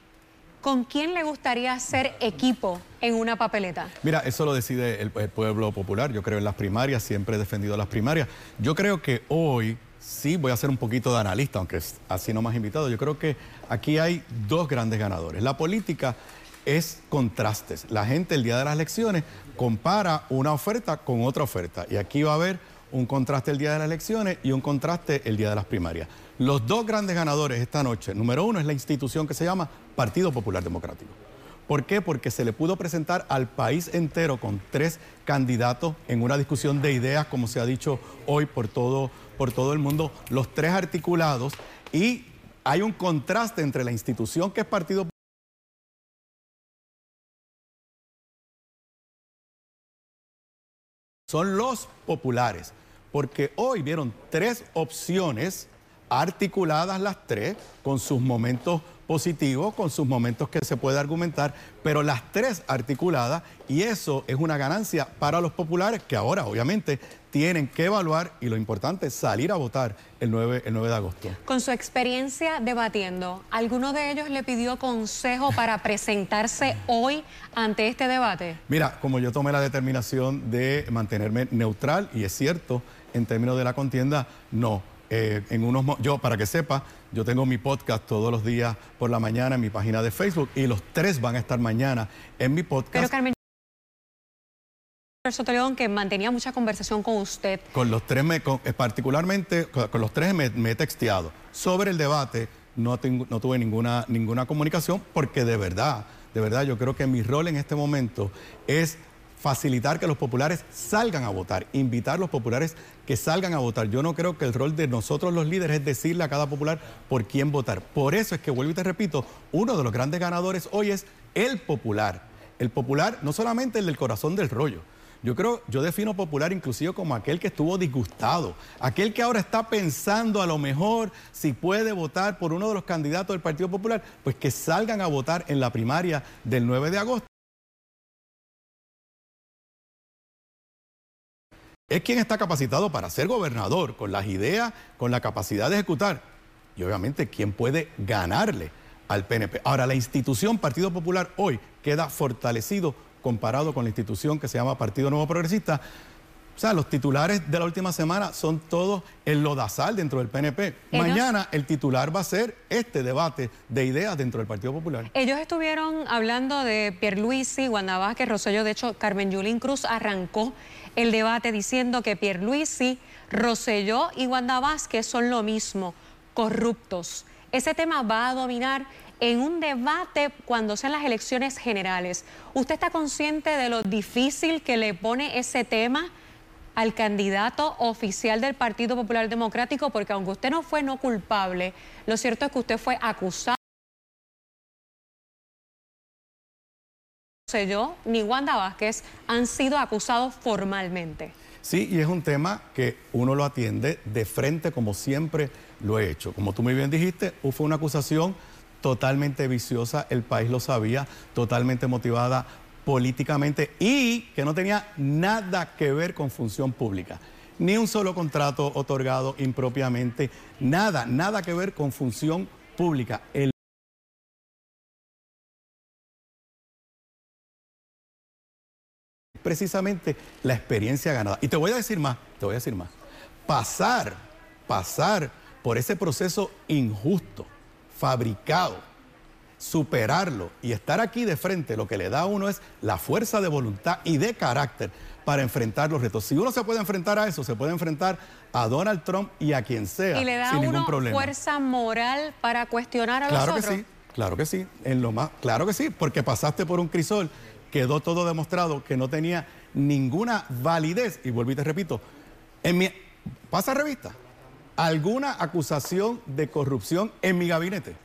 ¿con quién le gustaría hacer equipo en una papeleta? Mira, eso lo decide el pueblo popular. Yo creo en las primarias, siempre he defendido las primarias. Yo creo que hoy sí voy a ser un poquito de analista, aunque así no más invitado. Yo creo que aquí hay dos grandes ganadores. La política es contrastes. La gente el día de las elecciones compara una oferta con otra oferta. Y aquí va a haber un contraste el día de las elecciones y un contraste el día de las primarias. Los dos grandes ganadores esta noche, número uno es la institución que se llama Partido Popular Democrático. ¿Por qué? Porque se le pudo presentar al país entero con tres candidatos en una discusión de ideas, como se ha dicho hoy por todo, por todo el mundo, los tres articulados y hay un contraste entre la institución que es Partido son los populares, porque hoy vieron tres opciones articuladas las tres con sus momentos positivo con sus momentos que se puede argumentar, pero las tres articuladas y eso es una ganancia para los populares que ahora obviamente tienen que evaluar y lo importante es salir a votar el 9, el 9 de agosto. Con su experiencia debatiendo, ¿alguno de ellos le pidió consejo para presentarse hoy ante este debate? Mira, como yo tomé la determinación de mantenerme neutral y es cierto, en términos de la contienda, no. Eh, en unos, yo, para que sepa, yo tengo mi podcast todos los días por la mañana en mi página de Facebook y los tres van a estar mañana en mi podcast. Pero Carmen, Sotoleón, que mantenía mucha conversación con usted. Con los tres, me, eh, particularmente con, los tres me, he texteado. Sobre el debate no, no tuve ninguna, ninguna comunicación porque de verdad, de verdad yo creo que mi rol en este momento es facilitar que los populares salgan a votar, invitar a los populares que salgan a votar. Yo no creo que el rol de nosotros los líderes es decirle a cada popular por quién votar. Por eso es que vuelvo y te repito, uno de los grandes ganadores hoy es el popular. El popular, no solamente el del corazón del rollo, Yo creo, yo defino popular inclusive como aquel que estuvo disgustado, aquel que ahora está pensando a lo mejor si puede votar por uno de los candidatos del Partido Popular, pues que salgan a votar en la primaria del 9 de agosto. Es quien está capacitado para ser gobernador, con las ideas, con la capacidad de ejecutar. Y obviamente, ¿quién puede ganarle al PNP? Ahora, la institución Partido Popular hoy queda fortalecido comparado con la institución que se llama Partido Nuevo Progresista. O sea, los titulares de la última semana son todos el lodazal dentro del PNP. Mañana el titular va a ser este debate de ideas dentro del Partido Popular. Ellos estuvieron hablando de Pierluisi, Vázquez, Rosselló. De hecho, Carmen Yulín Cruz arrancó el debate diciendo que Pierluisi, Rosselló y Wanda Vázquez son lo mismo, corruptos. Ese tema va a dominar en un debate cuando sean las elecciones generales. ¿Usted está consciente de lo difícil que le pone ese tema al candidato oficial del Partido Popular Democrático? Porque aunque usted no fue no culpable, lo cierto es que usted fue acusado. yo ni Wanda Vázquez han sido acusados formalmente. Sí, y es un tema que uno lo atiende de frente como siempre lo he hecho. Como tú muy bien dijiste, fue una acusación totalmente viciosa, el país lo sabía, totalmente motivada políticamente y que no tenía nada que ver con función pública. Ni un solo contrato otorgado impropiamente, nada, nada que ver con función pública. El precisamente la experiencia ganada. Y te voy a decir más, te voy a decir más. Pasar, pasar por ese proceso injusto, fabricado, superarlo y estar aquí de frente, lo que le da a uno es la fuerza de voluntad y de carácter para enfrentar los retos. Si uno se puede enfrentar a eso, se puede enfrentar a Donald Trump y a quien sea. Y le da a uno fuerza moral para cuestionar a claro los otros. Claro que sí, claro que sí, en lo más, claro que sí, porque pasaste por un crisol, quedó todo demostrado que no tenía ninguna validez. Y vuelvo y te repito, en mi, pasa revista, alguna acusación de corrupción en mi gabinete.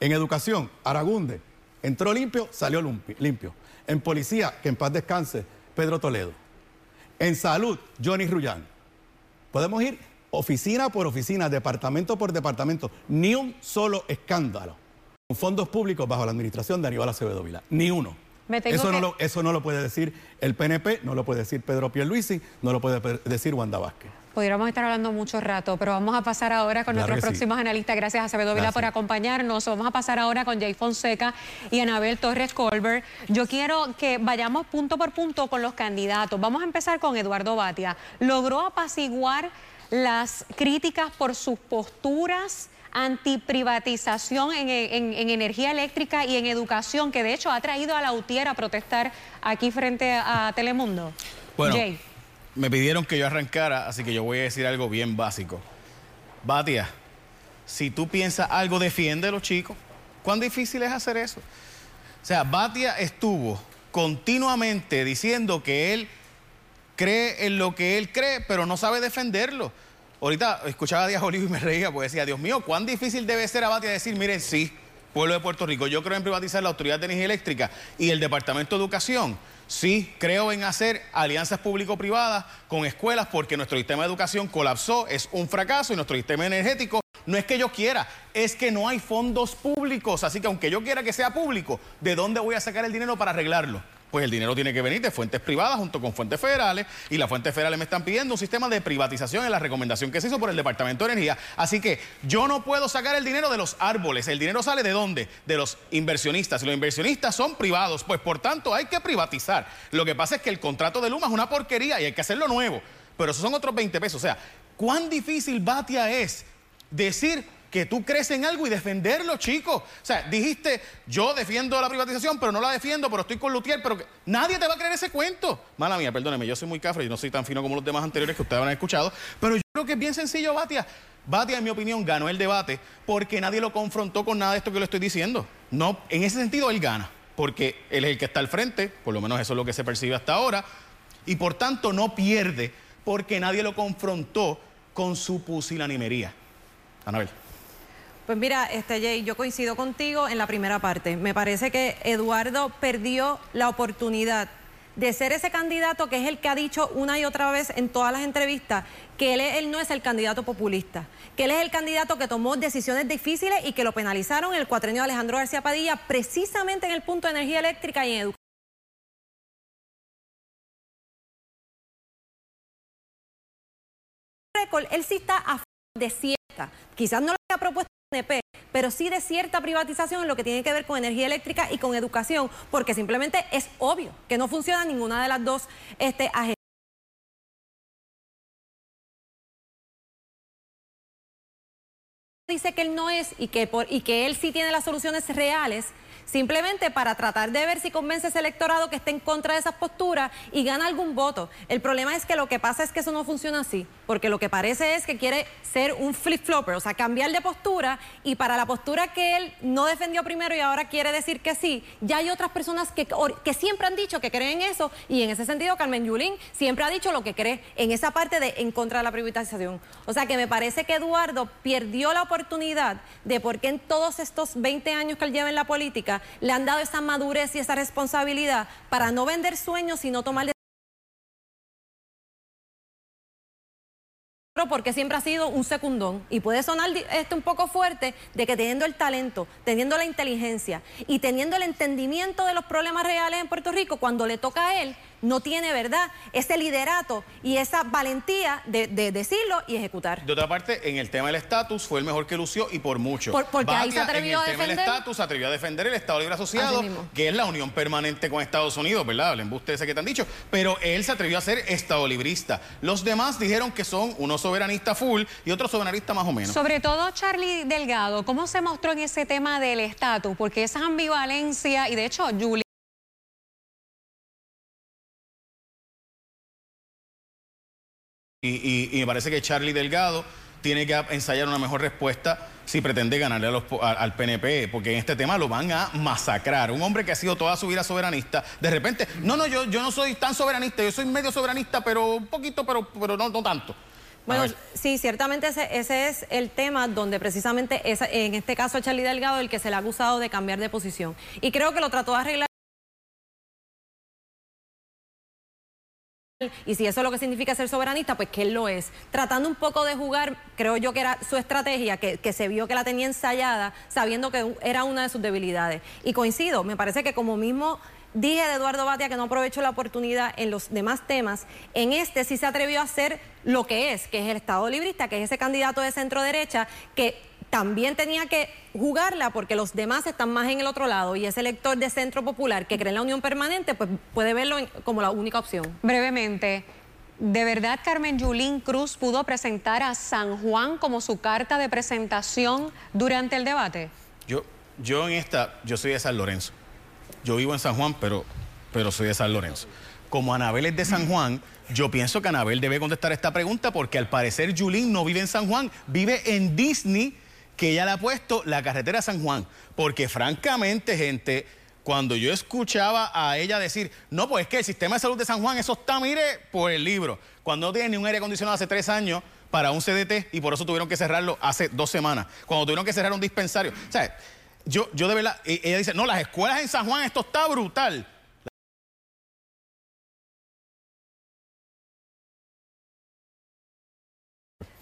En educación, Aragunde, entró limpio, salió limpio. En policía, que en paz descanse, Pedro Toledo. En salud, Johnny Rullán. Podemos ir oficina por oficina, departamento por departamento, ni un solo escándalo. Con fondos públicos bajo la administración de Aníbal Acevedo Vila, ni uno. Eso, no lo, eso no lo puede decir el PNP, no lo puede decir Pedro Pierluisi, no lo puede decir Wanda Vázquez. Pudiéramos estar hablando mucho rato, pero vamos a pasar ahora con nuestros próximos analistas. Gracias a Acevedo Vila por acompañarnos. Vamos a pasar ahora con Jay Fonseca y Anabel Torres Colbert. Yo quiero que vayamos punto por punto con los candidatos. Vamos a empezar con Eduardo Batia. ¿Logró apaciguar las críticas por sus posturas? antiprivatización en, en, energía eléctrica y en educación, que de hecho ha traído a la UTIER a protestar aquí frente a Telemundo. Bueno, me pidieron que yo arrancara, así que yo voy a decir algo bien básico. Batia, si tú piensas algo, defiéndelo, chicos. ¿Cuán difícil es hacer eso? O sea, Batia estuvo continuamente diciendo que él cree en lo que él cree, pero no sabe defenderlo. Ahorita escuchaba a Díaz Olivo y me reía porque decía, Dios mío, cuán difícil debe ser a Batia decir, miren, sí, pueblo de Puerto Rico, yo creo en privatizar la Autoridad de Energía Eléctrica y el Departamento de Educación. Sí, creo en hacer alianzas público-privadas con escuelas porque nuestro sistema de educación colapsó, es un fracaso y nuestro sistema energético no es que yo quiera, es que no hay fondos públicos. Así que aunque yo quiera que sea público, ¿de dónde voy a sacar el dinero para arreglarlo? Pues el dinero tiene que venir de fuentes privadas junto con fuentes federales y las fuentes federales me están pidiendo un sistema de privatización en la recomendación que se hizo por el Departamento de Energía. Así que yo no puedo sacar el dinero de los árboles. ¿El dinero sale de dónde? De los inversionistas. Los inversionistas son privados, pues por tanto hay que privatizar. Lo que pasa es que el contrato de Luma es una porquería y hay que hacerlo nuevo. Pero esos son otros 20 pesos. O sea, ¿cuán difícil Batia es decir que tú crees en algo y defenderlo, chicos. O sea, dijiste, yo defiendo la privatización, pero no la defiendo, pero estoy con Lutier, pero nadie te va a creer ese cuento. Mala mía, perdóneme, yo soy muy cafre y no soy tan fino como los demás anteriores que ustedes han escuchado, pero yo creo que es bien sencillo, Batia. Batia, en mi opinión, ganó el debate porque nadie lo confrontó con nada de esto que le estoy diciendo. No, en ese sentido, él gana, porque él es el que está al frente, por lo menos eso es lo que se percibe hasta ahora, y por tanto no pierde porque nadie lo confrontó con su pusilanimería. Anabel. Pues mira, este Jay, yo coincido contigo en la primera parte. Me parece que Eduardo perdió la oportunidad de ser ese candidato que es el que ha dicho una y otra vez en todas las entrevistas que él, él, no es el candidato populista, que él es el candidato que tomó decisiones difíciles y que lo penalizaron en el cuatrenio de Alejandro García Padilla precisamente en el punto de energía eléctrica y en educación. Él sí está a de cierta, quizás no lo haya propuesto pero sí de cierta privatización en lo que tiene que ver con energía eléctrica y con educación, porque simplemente es obvio que no funciona ninguna de las dos este, agencias. dice que él no es y que, por, y que él sí tiene las soluciones reales, simplemente para tratar de ver si convence ese electorado que esté en contra de esas posturas y gana algún voto. El problema es que lo que pasa es que eso no funciona así, porque lo que parece es que quiere ser un flip-flopper, o sea, cambiar de postura y para la postura que él no defendió primero y ahora quiere decir que sí, ya hay otras personas que, que siempre han dicho que creen eso y en ese sentido Carmen Yulín siempre ha dicho lo que cree en esa parte de en contra de la privatización. O sea, que me parece que Eduardo perdió la oportunidad de por qué en todos estos 20 años que él lleva en la política le han dado esa madurez y esa responsabilidad para no vender sueños, sino tomar porque siempre ha sido un secundón. Y puede sonar esto un poco fuerte de que teniendo el talento, teniendo la inteligencia y teniendo el entendimiento de los problemas reales en Puerto Rico, cuando le toca a él, no tiene, ¿verdad?, ese liderato y esa valentía de, decirlo y ejecutar. De otra parte, en el tema del estatus fue el mejor que lució y por mucho. porque ahí se atrevió a defender. el tema del estatus se atrevió a defender el Estado Libre Asociado, que es la unión permanente con Estados Unidos, ¿verdad? El embuste ese que te han dicho. Pero él se atrevió a ser Estado librista. Los demás dijeron que son unos soberanistas full y otros soberanistas más o menos. Sobre todo Charlie Delgado, ¿cómo se mostró en ese tema del estatus? Porque esa ambivalencia, y de hecho, Julie Y, me parece que Charlie Delgado tiene que ensayar una mejor respuesta si pretende ganarle al PNP, porque en este tema lo van a masacrar. Un hombre que ha sido toda su vida soberanista, de repente, no, no, yo, yo no soy tan soberanista, yo soy medio soberanista, pero un poquito, pero, pero no, no tanto. Bueno, sí, ciertamente ese, ese, es el tema donde precisamente en este caso Charlie Delgado el que se le ha acusado de cambiar de posición. Y creo que lo trató de arreglar. Y si eso es lo que significa ser soberanista, pues que él lo es. Tratando un poco de jugar, creo yo que era su estrategia, que, que, se vio que la tenía ensayada, sabiendo que era una de sus debilidades. Y coincido, me parece que como mismo dije de Eduardo Batia que no aprovechó la oportunidad en los demás temas, en este sí se atrevió a hacer lo que es, que es el Estado librista, que es ese candidato de centro derecha que también tenía que jugarla porque los demás están más en el otro lado y ese elector de Centro Popular que cree en la unión permanente, pues puede verlo como la única opción. Brevemente, ¿de verdad Carmen Yulín Cruz pudo presentar a San Juan como su carta de presentación durante el debate? Yo, yo en esta, yo soy de San Lorenzo. Yo vivo en San Juan, pero, pero soy de San Lorenzo. Como Anabel es de San Juan, yo pienso que Anabel debe contestar esta pregunta porque al parecer Yulín no vive en San Juan, vive en Disney que ella le ha puesto la carretera San Juan. Porque francamente, gente, cuando yo escuchaba a ella decir, no, pues es que el sistema de salud de San Juan, eso está, mire, por el libro. Cuando no tiene ni un aire acondicionado hace tres años para un CDT y por eso tuvieron que cerrarlo hace dos semanas. Cuando tuvieron que cerrar un dispensario. O sea, yo, yo de verdad, e-, ella dice, no, las escuelas en San Juan, esto está brutal.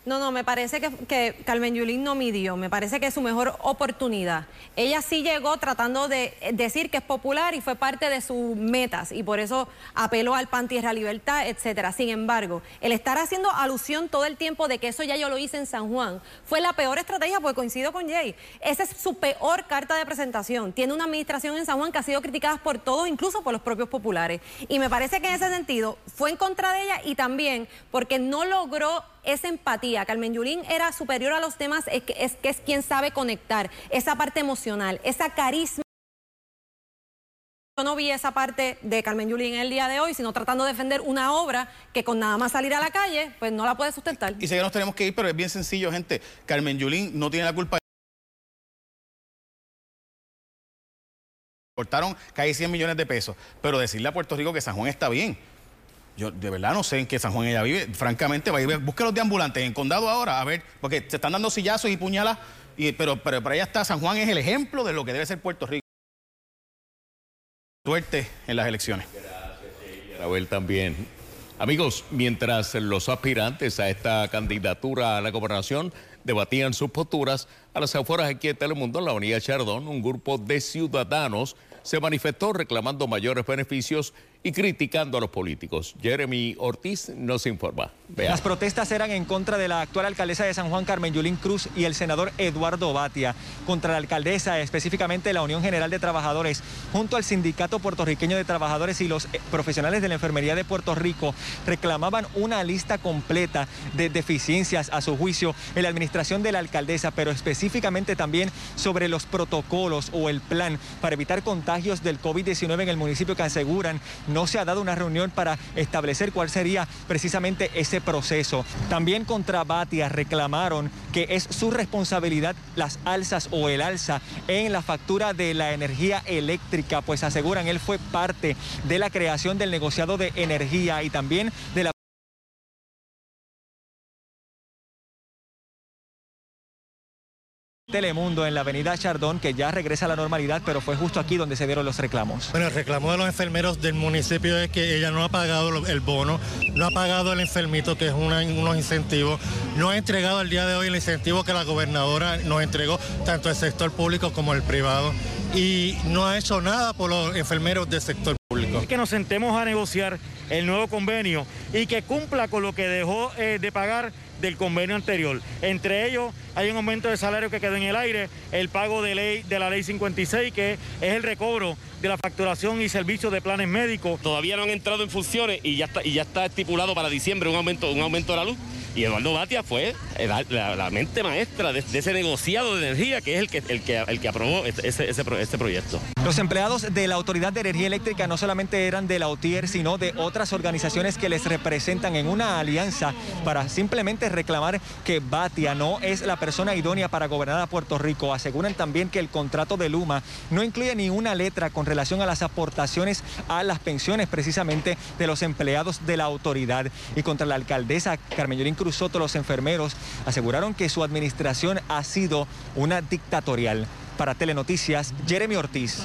No, no, me parece que, Carmen Yulín no midió, me parece que es su mejor oportunidad. Ella sí llegó tratando de decir que es popular y fue parte de sus metas y por eso apeló al pan, tierra, libertad, etcétera. Sin embargo, el estar haciendo alusión todo el tiempo de que eso ya yo lo hice en San Juan fue la peor estrategia, porque coincido con Jay. Esa es su peor carta de presentación. Tiene una administración en San Juan que ha sido criticada por todos, incluso por los propios populares. Y me parece que en ese sentido fue en contra de ella y también porque no logró esa empatía. Carmen Yulín era superior a los demás, es que, es es quien sabe conectar, esa parte emocional, esa carisma. Yo no vi esa parte de Carmen Yulín el día de hoy, sino tratando de defender una obra que con nada más salir a la calle, pues no la puede sustentar. Y sé que nos tenemos que ir, pero es bien sencillo, gente. Carmen Yulín no tiene la culpa. Cortaron casi 100 millones de pesos, pero decirle a Puerto Rico que San Juan está bien yo de verdad no sé en qué San Juan ella vive. Francamente, va a ir, busque los de ambulantes en condado ahora, a ver, porque se están dando sillazos y puñalas, y, pero, pero para ella está, San Juan es el ejemplo de lo que debe ser Puerto Rico. Suerte en las elecciones. Abel también. Amigos, mientras los aspirantes a esta candidatura a la gobernación debatían sus posturas, a las afueras aquí en Telemundo, en la avenida Chardón, un grupo de ciudadanos se manifestó reclamando mayores beneficios y criticando a los políticos. Jeremy Ortiz nos informa. Las protestas eran en contra de la actual alcaldesa de San Juan, Carmen Yulín Cruz, y el senador Eduardo Batia. Contra la alcaldesa, específicamente la Unión General de Trabajadores, junto al Sindicato Puertorriqueño de Trabajadores y los eh, profesionales de la Enfermería de Puerto Rico, reclamaban una lista completa de deficiencias, a su juicio, en la administración de la alcaldesa, pero específicamente también sobre los protocolos o el plan para evitar contagios del COVID-19 en el municipio que aseguran no se ha dado una reunión para establecer cuál sería precisamente ese proceso. También contra Batia reclamaron que es su responsabilidad las alzas o el alza en la factura de la energía eléctrica, pues aseguran él fue parte de la creación del negociado de energía y también de la Telemundo en la avenida Chardón, que ya regresa a la normalidad, pero fue justo aquí donde se dieron los reclamos. Bueno, el reclamo de los enfermeros del municipio es que ella no ha pagado el bono, no ha pagado el enfermito, que es unos incentivos, no ha entregado al día de hoy el incentivo que la gobernadora nos entregó, tanto el sector público como el privado, y no ha hecho nada por los enfermeros del sector público. Que nos sentemos a negociar el nuevo convenio y que cumpla con lo que dejó eh, de pagar del convenio anterior. Entre ellos hay un aumento de salario que quedó en el aire, el pago de, ley, de la ley 56, que es el recobro de la facturación y servicio de planes médicos. Todavía no han entrado en funciones y ya está, y ya está estipulado para diciembre un aumento, un aumento de la luz. Y Eduardo Batia fue la, mente maestra de, ese negociado de energía que es el que, el que, el que aprobó este, ese, ese, ese, proyecto. Los empleados de la Autoridad de Energía Eléctrica no solamente eran de la OTIER, sino de otras organizaciones que les representan en una alianza para simplemente reclamar que Batia no es la persona idónea para gobernar a Puerto Rico. Aseguran también que el contrato de Luma no incluye ni una letra con relación a las aportaciones a las pensiones precisamente de los empleados de la autoridad. Y contra la alcaldesa Carmen Yolín Cruz Soto, los enfermeros aseguraron que su administración ha sido una dictatorial. Para Telenoticias, Jeremy Ortiz.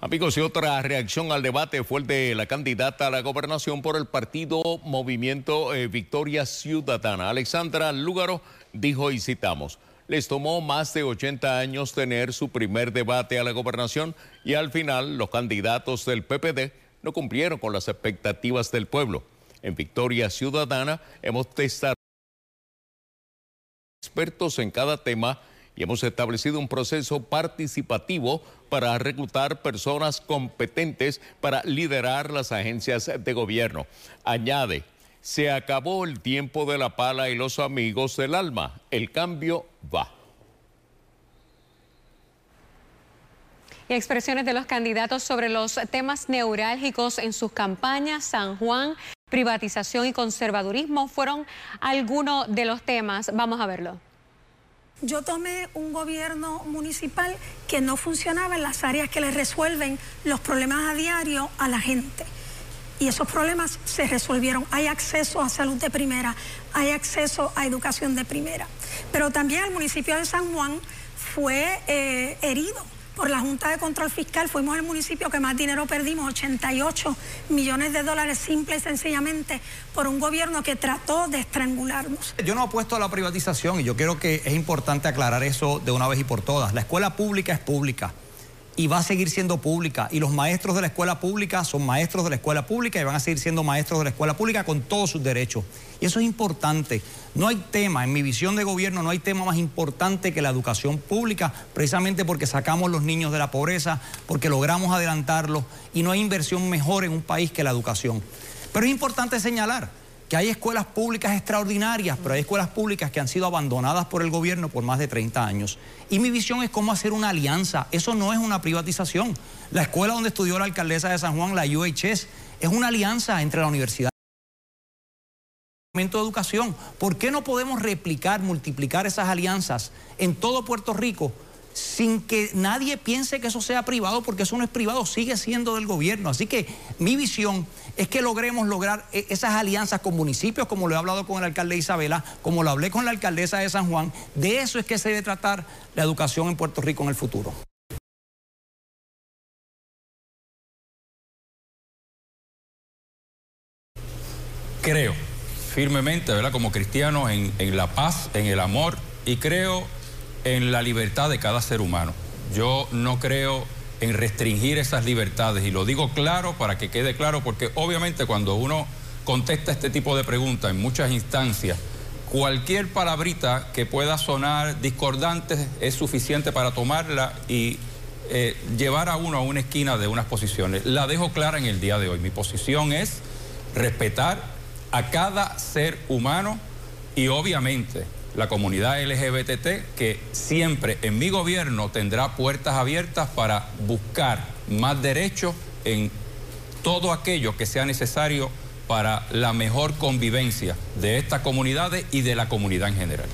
Amigos, y otra reacción al debate fue el de la candidata a la gobernación por el partido Movimiento eh, Victoria Ciudadana. Alexandra Lúgaro dijo y citamos, les tomó más de 80 años tener su primer debate a la gobernación y al final los candidatos del PPD no cumplieron con las expectativas del pueblo. En Victoria Ciudadana hemos testado expertos en cada tema y hemos establecido un proceso participativo para reclutar personas competentes para liderar las agencias de gobierno. Añade, se acabó el tiempo de la pala y los amigos del alma. El cambio va. Y expresiones de los candidatos sobre los temas neurálgicos en sus campañas. San Juan, privatización y conservadurismo fueron algunos de los temas. Vamos a verlo. Yo tomé un gobierno municipal que no funcionaba en las áreas que le resuelven los problemas a diario a la gente. Y esos problemas se resolvieron. Hay acceso a salud de primera, hay acceso a educación de primera. Pero también el municipio de San Juan fue eh, herido por la Junta de Control Fiscal. Fuimos el municipio que más dinero perdimos, 88 millones de dólares, simple y sencillamente por un gobierno que trató de estrangularnos. Yo no apuesto a la privatización y yo creo que es importante aclarar eso de una vez y por todas. La escuela pública es pública y va a seguir siendo pública. Y los maestros de la escuela pública son maestros de la escuela pública y van a seguir siendo maestros de la escuela pública con todos sus derechos. Y eso es importante. No hay tema, en mi visión de gobierno, no hay tema más importante que la educación pública, precisamente porque sacamos los niños de la pobreza, porque logramos adelantarlos y no hay inversión mejor en un país que la educación. Pero es importante señalar que hay escuelas públicas extraordinarias, pero hay escuelas públicas que han sido abandonadas por el gobierno por más de 30 años. Y mi visión es cómo hacer una alianza. Eso no es una privatización. La escuela donde estudió la alcaldesa de San Juan, la UHS, es una alianza entre la universidad de educación. ¿Por qué no podemos replicar, multiplicar esas alianzas en todo Puerto Rico sin que nadie piense que eso sea privado, porque eso no es privado, sigue siendo del gobierno. Así que mi visión es que logremos lograr e-, esas alianzas con municipios, como lo he hablado con el alcalde Isabela, como lo hablé con la alcaldesa de San Juan. De eso es que se debe tratar la educación en Puerto Rico en el futuro. creo firmemente, ¿verdad? Como cristiano, en, en la paz, en el amor y creo en la libertad de cada ser humano. Yo no creo en restringir esas libertades y lo digo claro para que quede claro porque obviamente cuando uno contesta este tipo de preguntas en muchas instancias, cualquier palabrita que pueda sonar discordante es suficiente para tomarla y eh, llevar a uno a una esquina de unas posiciones. La dejo clara en el día de hoy. Mi posición es respetar a cada ser humano y obviamente la comunidad LGBT que siempre en mi gobierno tendrá puertas abiertas para buscar más derechos en todo aquello que sea necesario para la mejor convivencia de estas comunidades y de la comunidad en general.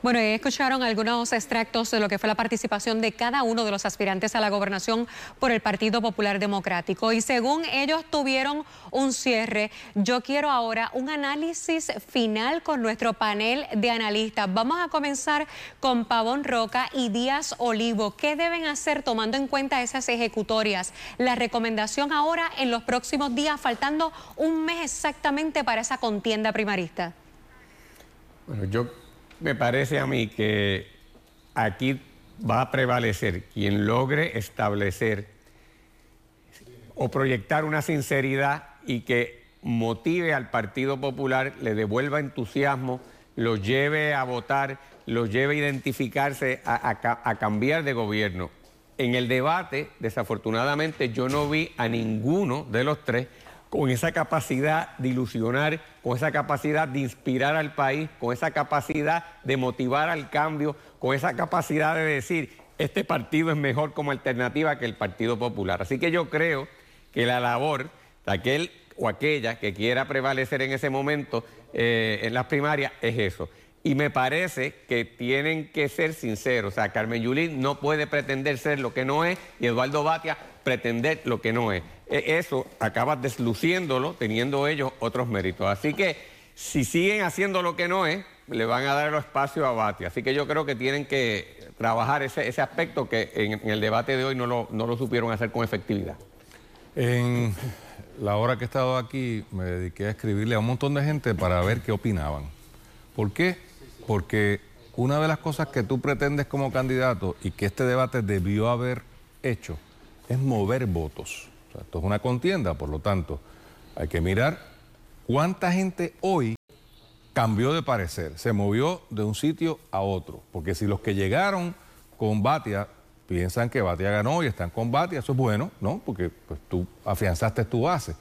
Bueno, escucharon algunos extractos de lo que fue la participación de cada uno de los aspirantes a la gobernación por el Partido Popular Democrático. Y según ellos tuvieron un cierre, yo quiero ahora un análisis final con nuestro panel de analistas. Vamos a comenzar con Pavón Roca y Díaz Olivo. ¿Qué deben hacer tomando en cuenta esas ejecutorias? La recomendación ahora en los próximos días, faltando un mes exactamente para esa contienda primarista. Bueno, yo me parece a mí que aquí va a prevalecer quien logre establecer o proyectar una sinceridad y que motive al Partido Popular, le devuelva entusiasmo, lo lleve a votar, lo lleve a identificarse, a, cambiar de gobierno. En el debate, desafortunadamente, yo no vi a ninguno de los tres con esa capacidad de ilusionar, con esa capacidad de inspirar al país, con esa capacidad de motivar al cambio, con esa capacidad de decir, este partido es mejor como alternativa que el Partido Popular. Así que yo creo que la labor de aquel o aquella que quiera prevalecer en ese momento eh, en las primarias es eso. Y me parece que tienen que ser sinceros. O sea, Carmen Yulín no puede pretender ser lo que no es y Eduardo Batia pretender lo que no es. E, eso acaba desluciéndolo teniendo ellos otros méritos. Así que si siguen haciendo lo que no es, le van a dar el espacio a Batia. Así que yo creo que tienen que trabajar ese, aspecto que en, el debate de hoy no lo, no lo supieron hacer con efectividad. En la hora que he estado aquí me dediqué a escribirle a un montón de gente para ver qué opinaban. ¿Por qué? Porque una de las cosas que tú pretendes como candidato y que este debate debió haber hecho es mover votos. esto es una contienda, por lo tanto, hay que mirar cuánta gente hoy cambió de parecer, se movió de un sitio a otro. Porque si los que llegaron con Batia piensan que Batia ganó y están con Batia, eso es bueno, ¿no? Porque pues, tú afianzaste tu base.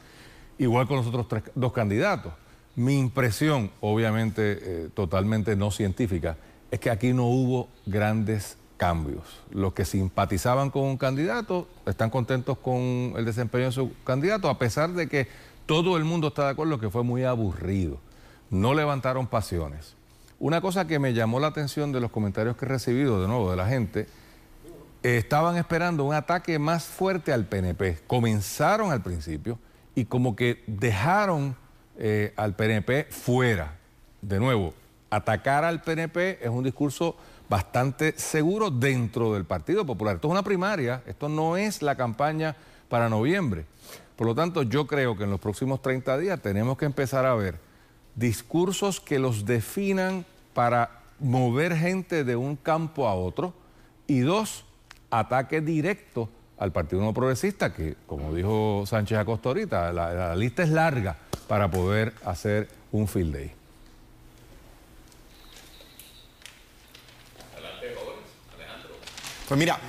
Igual con los otros dos candidatos. Mi impresión, obviamente eh, totalmente no científica, es que aquí no hubo grandes cambios. Los que simpatizaban con un candidato están contentos con el desempeño de su candidato, a pesar de que todo el mundo está de acuerdo que fue muy aburrido. No levantaron pasiones. Una cosa que me llamó la atención de los comentarios que he recibido de nuevo de la gente, estaban esperando un ataque más fuerte al PNP. Comenzaron al principio y como que dejaron eh, al PNP fuera. De nuevo, atacar al PNP es un discurso bastante seguro dentro del Partido Popular. Esto es una primaria, esto no es la campaña para noviembre. Por lo tanto, yo creo que en los próximos 30 días tenemos que empezar a ver discursos que los definan para mover gente de un campo a otro y dos, ataque directo al Partido No Progresista, que como dijo Sánchez Acosta ahorita, la, la lista es larga para poder hacer un field day. Pues mira,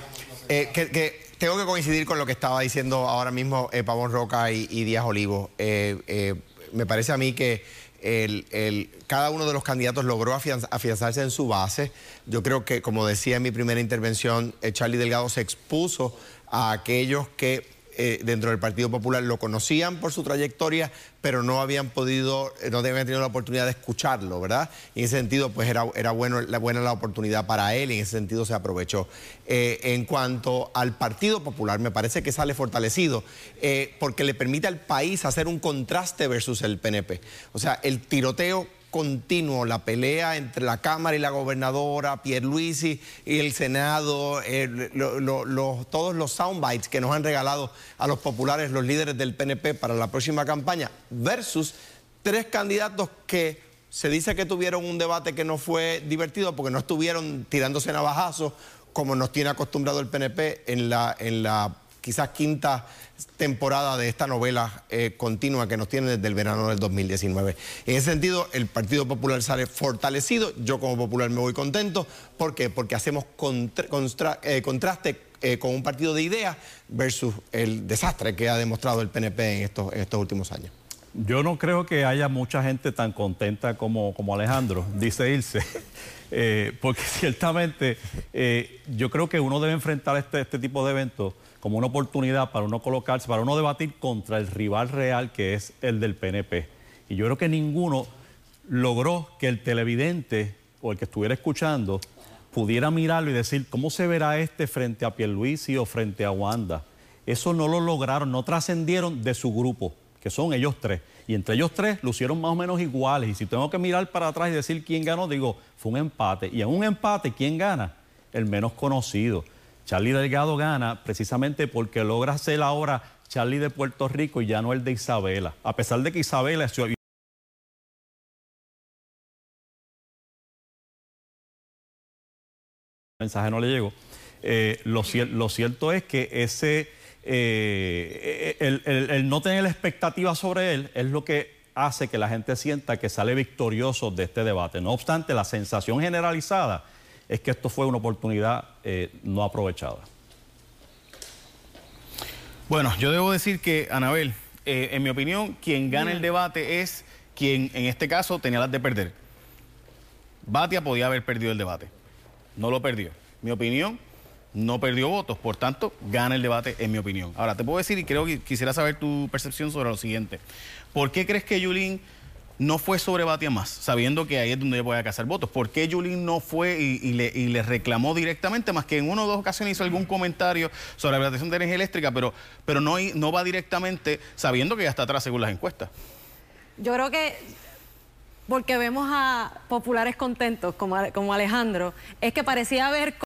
eh, que, tengo que coincidir con lo que estaba diciendo ahora mismo eh, Pavón Roca y, Díaz Olivo. Eh, me parece a mí que el, cada uno de los candidatos logró afianzarse en su base. Yo creo que, como decía en mi primera intervención, Charlie Delgado se expuso a aquellos que dentro del Partido Popular lo conocían por su trayectoria, pero no habían podido, no habían tenido la oportunidad de escucharlo, ¿verdad? Y en ese sentido, pues era, era la, buena la oportunidad para él y en ese sentido se aprovechó. Eh, en cuanto al Partido Popular, me parece que sale fortalecido eh, porque le permite al país hacer un contraste versus el PNP. O sea, el tiroteo continuo la pelea entre la Cámara y la gobernadora, Pierluisi y el Senado, eh, todos los soundbites que nos han regalado a los populares, los líderes del PNP para la próxima campaña, versus tres candidatos que se dice que tuvieron un debate que no fue divertido porque no estuvieron tirándose navajazos como nos tiene acostumbrado el PNP en la quizás quinta temporada de esta novela eh, continua que nos tiene desde el verano del 2019. En ese sentido, el Partido Popular sale fortalecido, yo como popular me voy contento. ¿Por qué? Porque hacemos eh, contraste eh, con un partido de ideas versus el desastre que ha demostrado el PNP en estos, últimos años. Yo no creo que haya mucha gente tan contenta como, como Alejandro, dice Ilse, porque ciertamente yo creo que uno debe enfrentar este, este tipo de eventos como una oportunidad para uno colocarse, para uno debatir contra el rival real que es el del PNP. Y yo creo que ninguno logró que el televidente o el que estuviera escuchando pudiera mirarlo y decir cómo se verá este frente a Pierluisi o frente a Wanda. Eso no lo lograron, no trascendieron de su grupo, que son ellos tres. Y entre ellos tres lucieron más o menos iguales. Y si tengo que mirar para atrás y decir quién ganó, digo, fue un empate. Y en un empate, ¿quién gana? El menos conocido. Charlie Delgado gana precisamente porque logra ser ahora Charlie de Puerto Rico y ya no el de Isabela. A pesar de que Isabela es el mensaje no le llegó. Eh, lo, cier- lo cierto es que ese eh, el, el- el no tener expectativa sobre él es lo que hace que la gente sienta que sale victorioso de este debate. No obstante, la sensación generalizada es que esto fue una oportunidad eh, no aprovechada. Bueno, yo debo decir que, Anabel, eh, en mi opinión, quien gana el debate es quien, en este caso, tenía las de perder. Batia podía haber perdido el debate. No lo perdió. Mi opinión, no perdió votos. Por tanto, gana el debate, en mi opinión. Ahora, te puedo decir, y creo que quisiera saber tu percepción sobre lo siguiente. ¿Por qué crees que Yulín no fue sobre Batia más, sabiendo que ahí es donde ella puede cazar votos? ¿Por qué Yulín no fue y, le, reclamó directamente, más que en una o dos ocasiones hizo algún comentario sobre la privatización de energía eléctrica, pero, no, va directamente sabiendo que ya está atrás según las encuestas? Yo creo que porque vemos a populares contentos como, Alejandro, es que parecía haber co-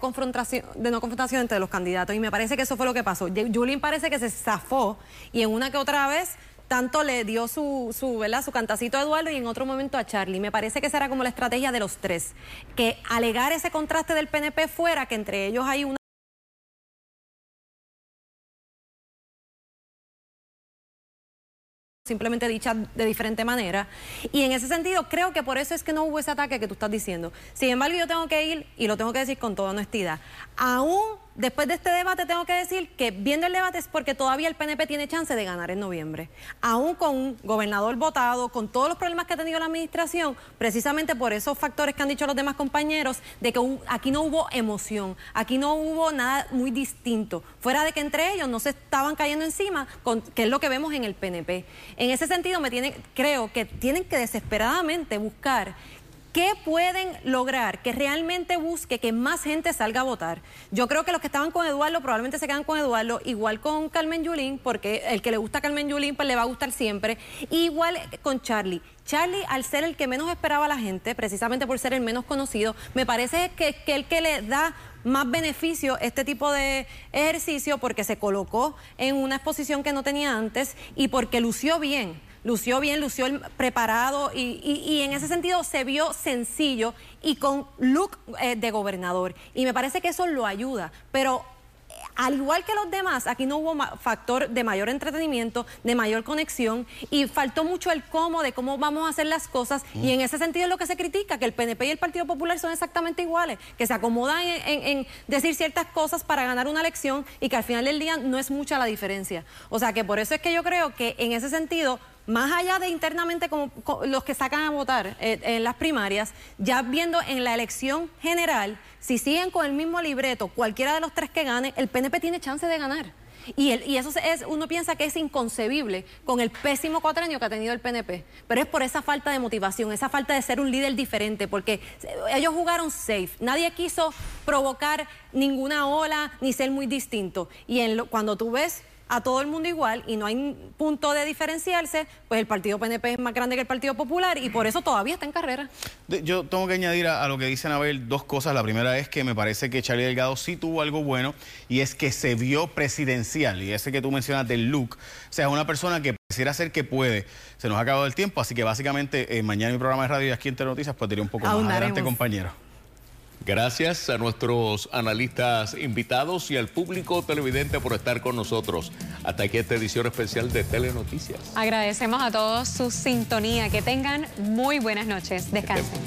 confrontación, de no confrontación entre los candidatos y me parece que eso fue lo que pasó. Yulín parece que se zafó y en una que otra vez tanto le dio su, su, ¿verdad? su cantacito a Eduardo y en otro momento a Charlie. Me parece que esa era como la estrategia de los tres, que alegar ese contraste del PNP fuera que entre ellos hay una simplemente dicha de diferente manera. Y en ese sentido, creo que por eso es que no hubo ese ataque que tú estás diciendo. Sin embargo, yo tengo que ir, y lo tengo que decir con toda honestidad, aún después de este debate tengo que decir que viendo el debate es porque todavía el PNP tiene chance de ganar en noviembre. Aún con un gobernador votado, con todos los problemas que ha tenido la administración, precisamente por esos factores que han dicho los demás compañeros, de que aquí no hubo emoción, aquí no hubo nada muy distinto, fuera de que entre ellos no se estaban cayendo encima, con, que es lo que vemos en el PNP. En ese sentido, me creo que tienen que desesperadamente buscar ¿Qué pueden lograr que realmente busque que más gente salga a votar? Yo creo que los que estaban con Eduardo probablemente se quedan con Eduardo, igual con Carmen Yulín, porque el que le gusta Carmen Yulín pues le va a gustar siempre, igual con Charlie. Charlie, al ser el que menos esperaba a la gente, precisamente por ser el menos conocido, me parece que, que el que le da más beneficio este tipo de ejercicio porque se colocó en una exposición que no tenía antes y porque lució bien lució bien, lució preparado y, y- y en ese sentido se vio sencillo y con look eh, de gobernador. Y me parece que eso lo ayuda. Pero eh, al igual que los demás, aquí no hubo factor de mayor entretenimiento, de mayor conexión y faltó mucho el cómo de cómo vamos a hacer las cosas y en ese sentido es lo que se critica, que el PNP y el Partido Popular son exactamente iguales, que se acomodan en, en- en decir ciertas cosas para ganar una elección y que al final del día no es mucha la diferencia. O sea que por eso es que yo creo que en ese sentido más allá de internamente como, co- los que sacan a votar eh, en las primarias, ya viendo en la elección general, si siguen con el mismo libreto, cualquiera de los tres que gane, el PNP tiene chance de ganar. Y, el- y eso es, uno piensa que es inconcebible con el pésimo cuatrenio que ha tenido el PNP. Pero es por esa falta de motivación, esa falta de ser un líder diferente, porque se- ellos jugaron safe. Nadie quiso provocar ninguna ola ni ser muy distinto. Y en lo- cuando tú ves a todo el mundo igual y no hay punto de diferenciarse, pues el partido PNP es más grande que el Partido Popular y por eso todavía está en carrera. Yo tengo que añadir a, a lo que dice Anabel dos cosas. La primera es que me parece que Charlie Delgado sí tuvo algo bueno y es que se vio presidencial. Y ese que tú mencionas del look, o sea, es una persona que pareciera ser que puede. Se nos ha acabado el tiempo, así que básicamente eh, mañana mi programa de radio y aquí en Telenoticias pues diré un poco más. Ahondaremos. Adelante, compañero. Gracias a nuestros analistas invitados y al público televidente por estar con nosotros. Hasta aquí esta edición especial de Telenoticias. Agradecemos a todos su sintonía. Que tengan muy buenas noches. Descansen.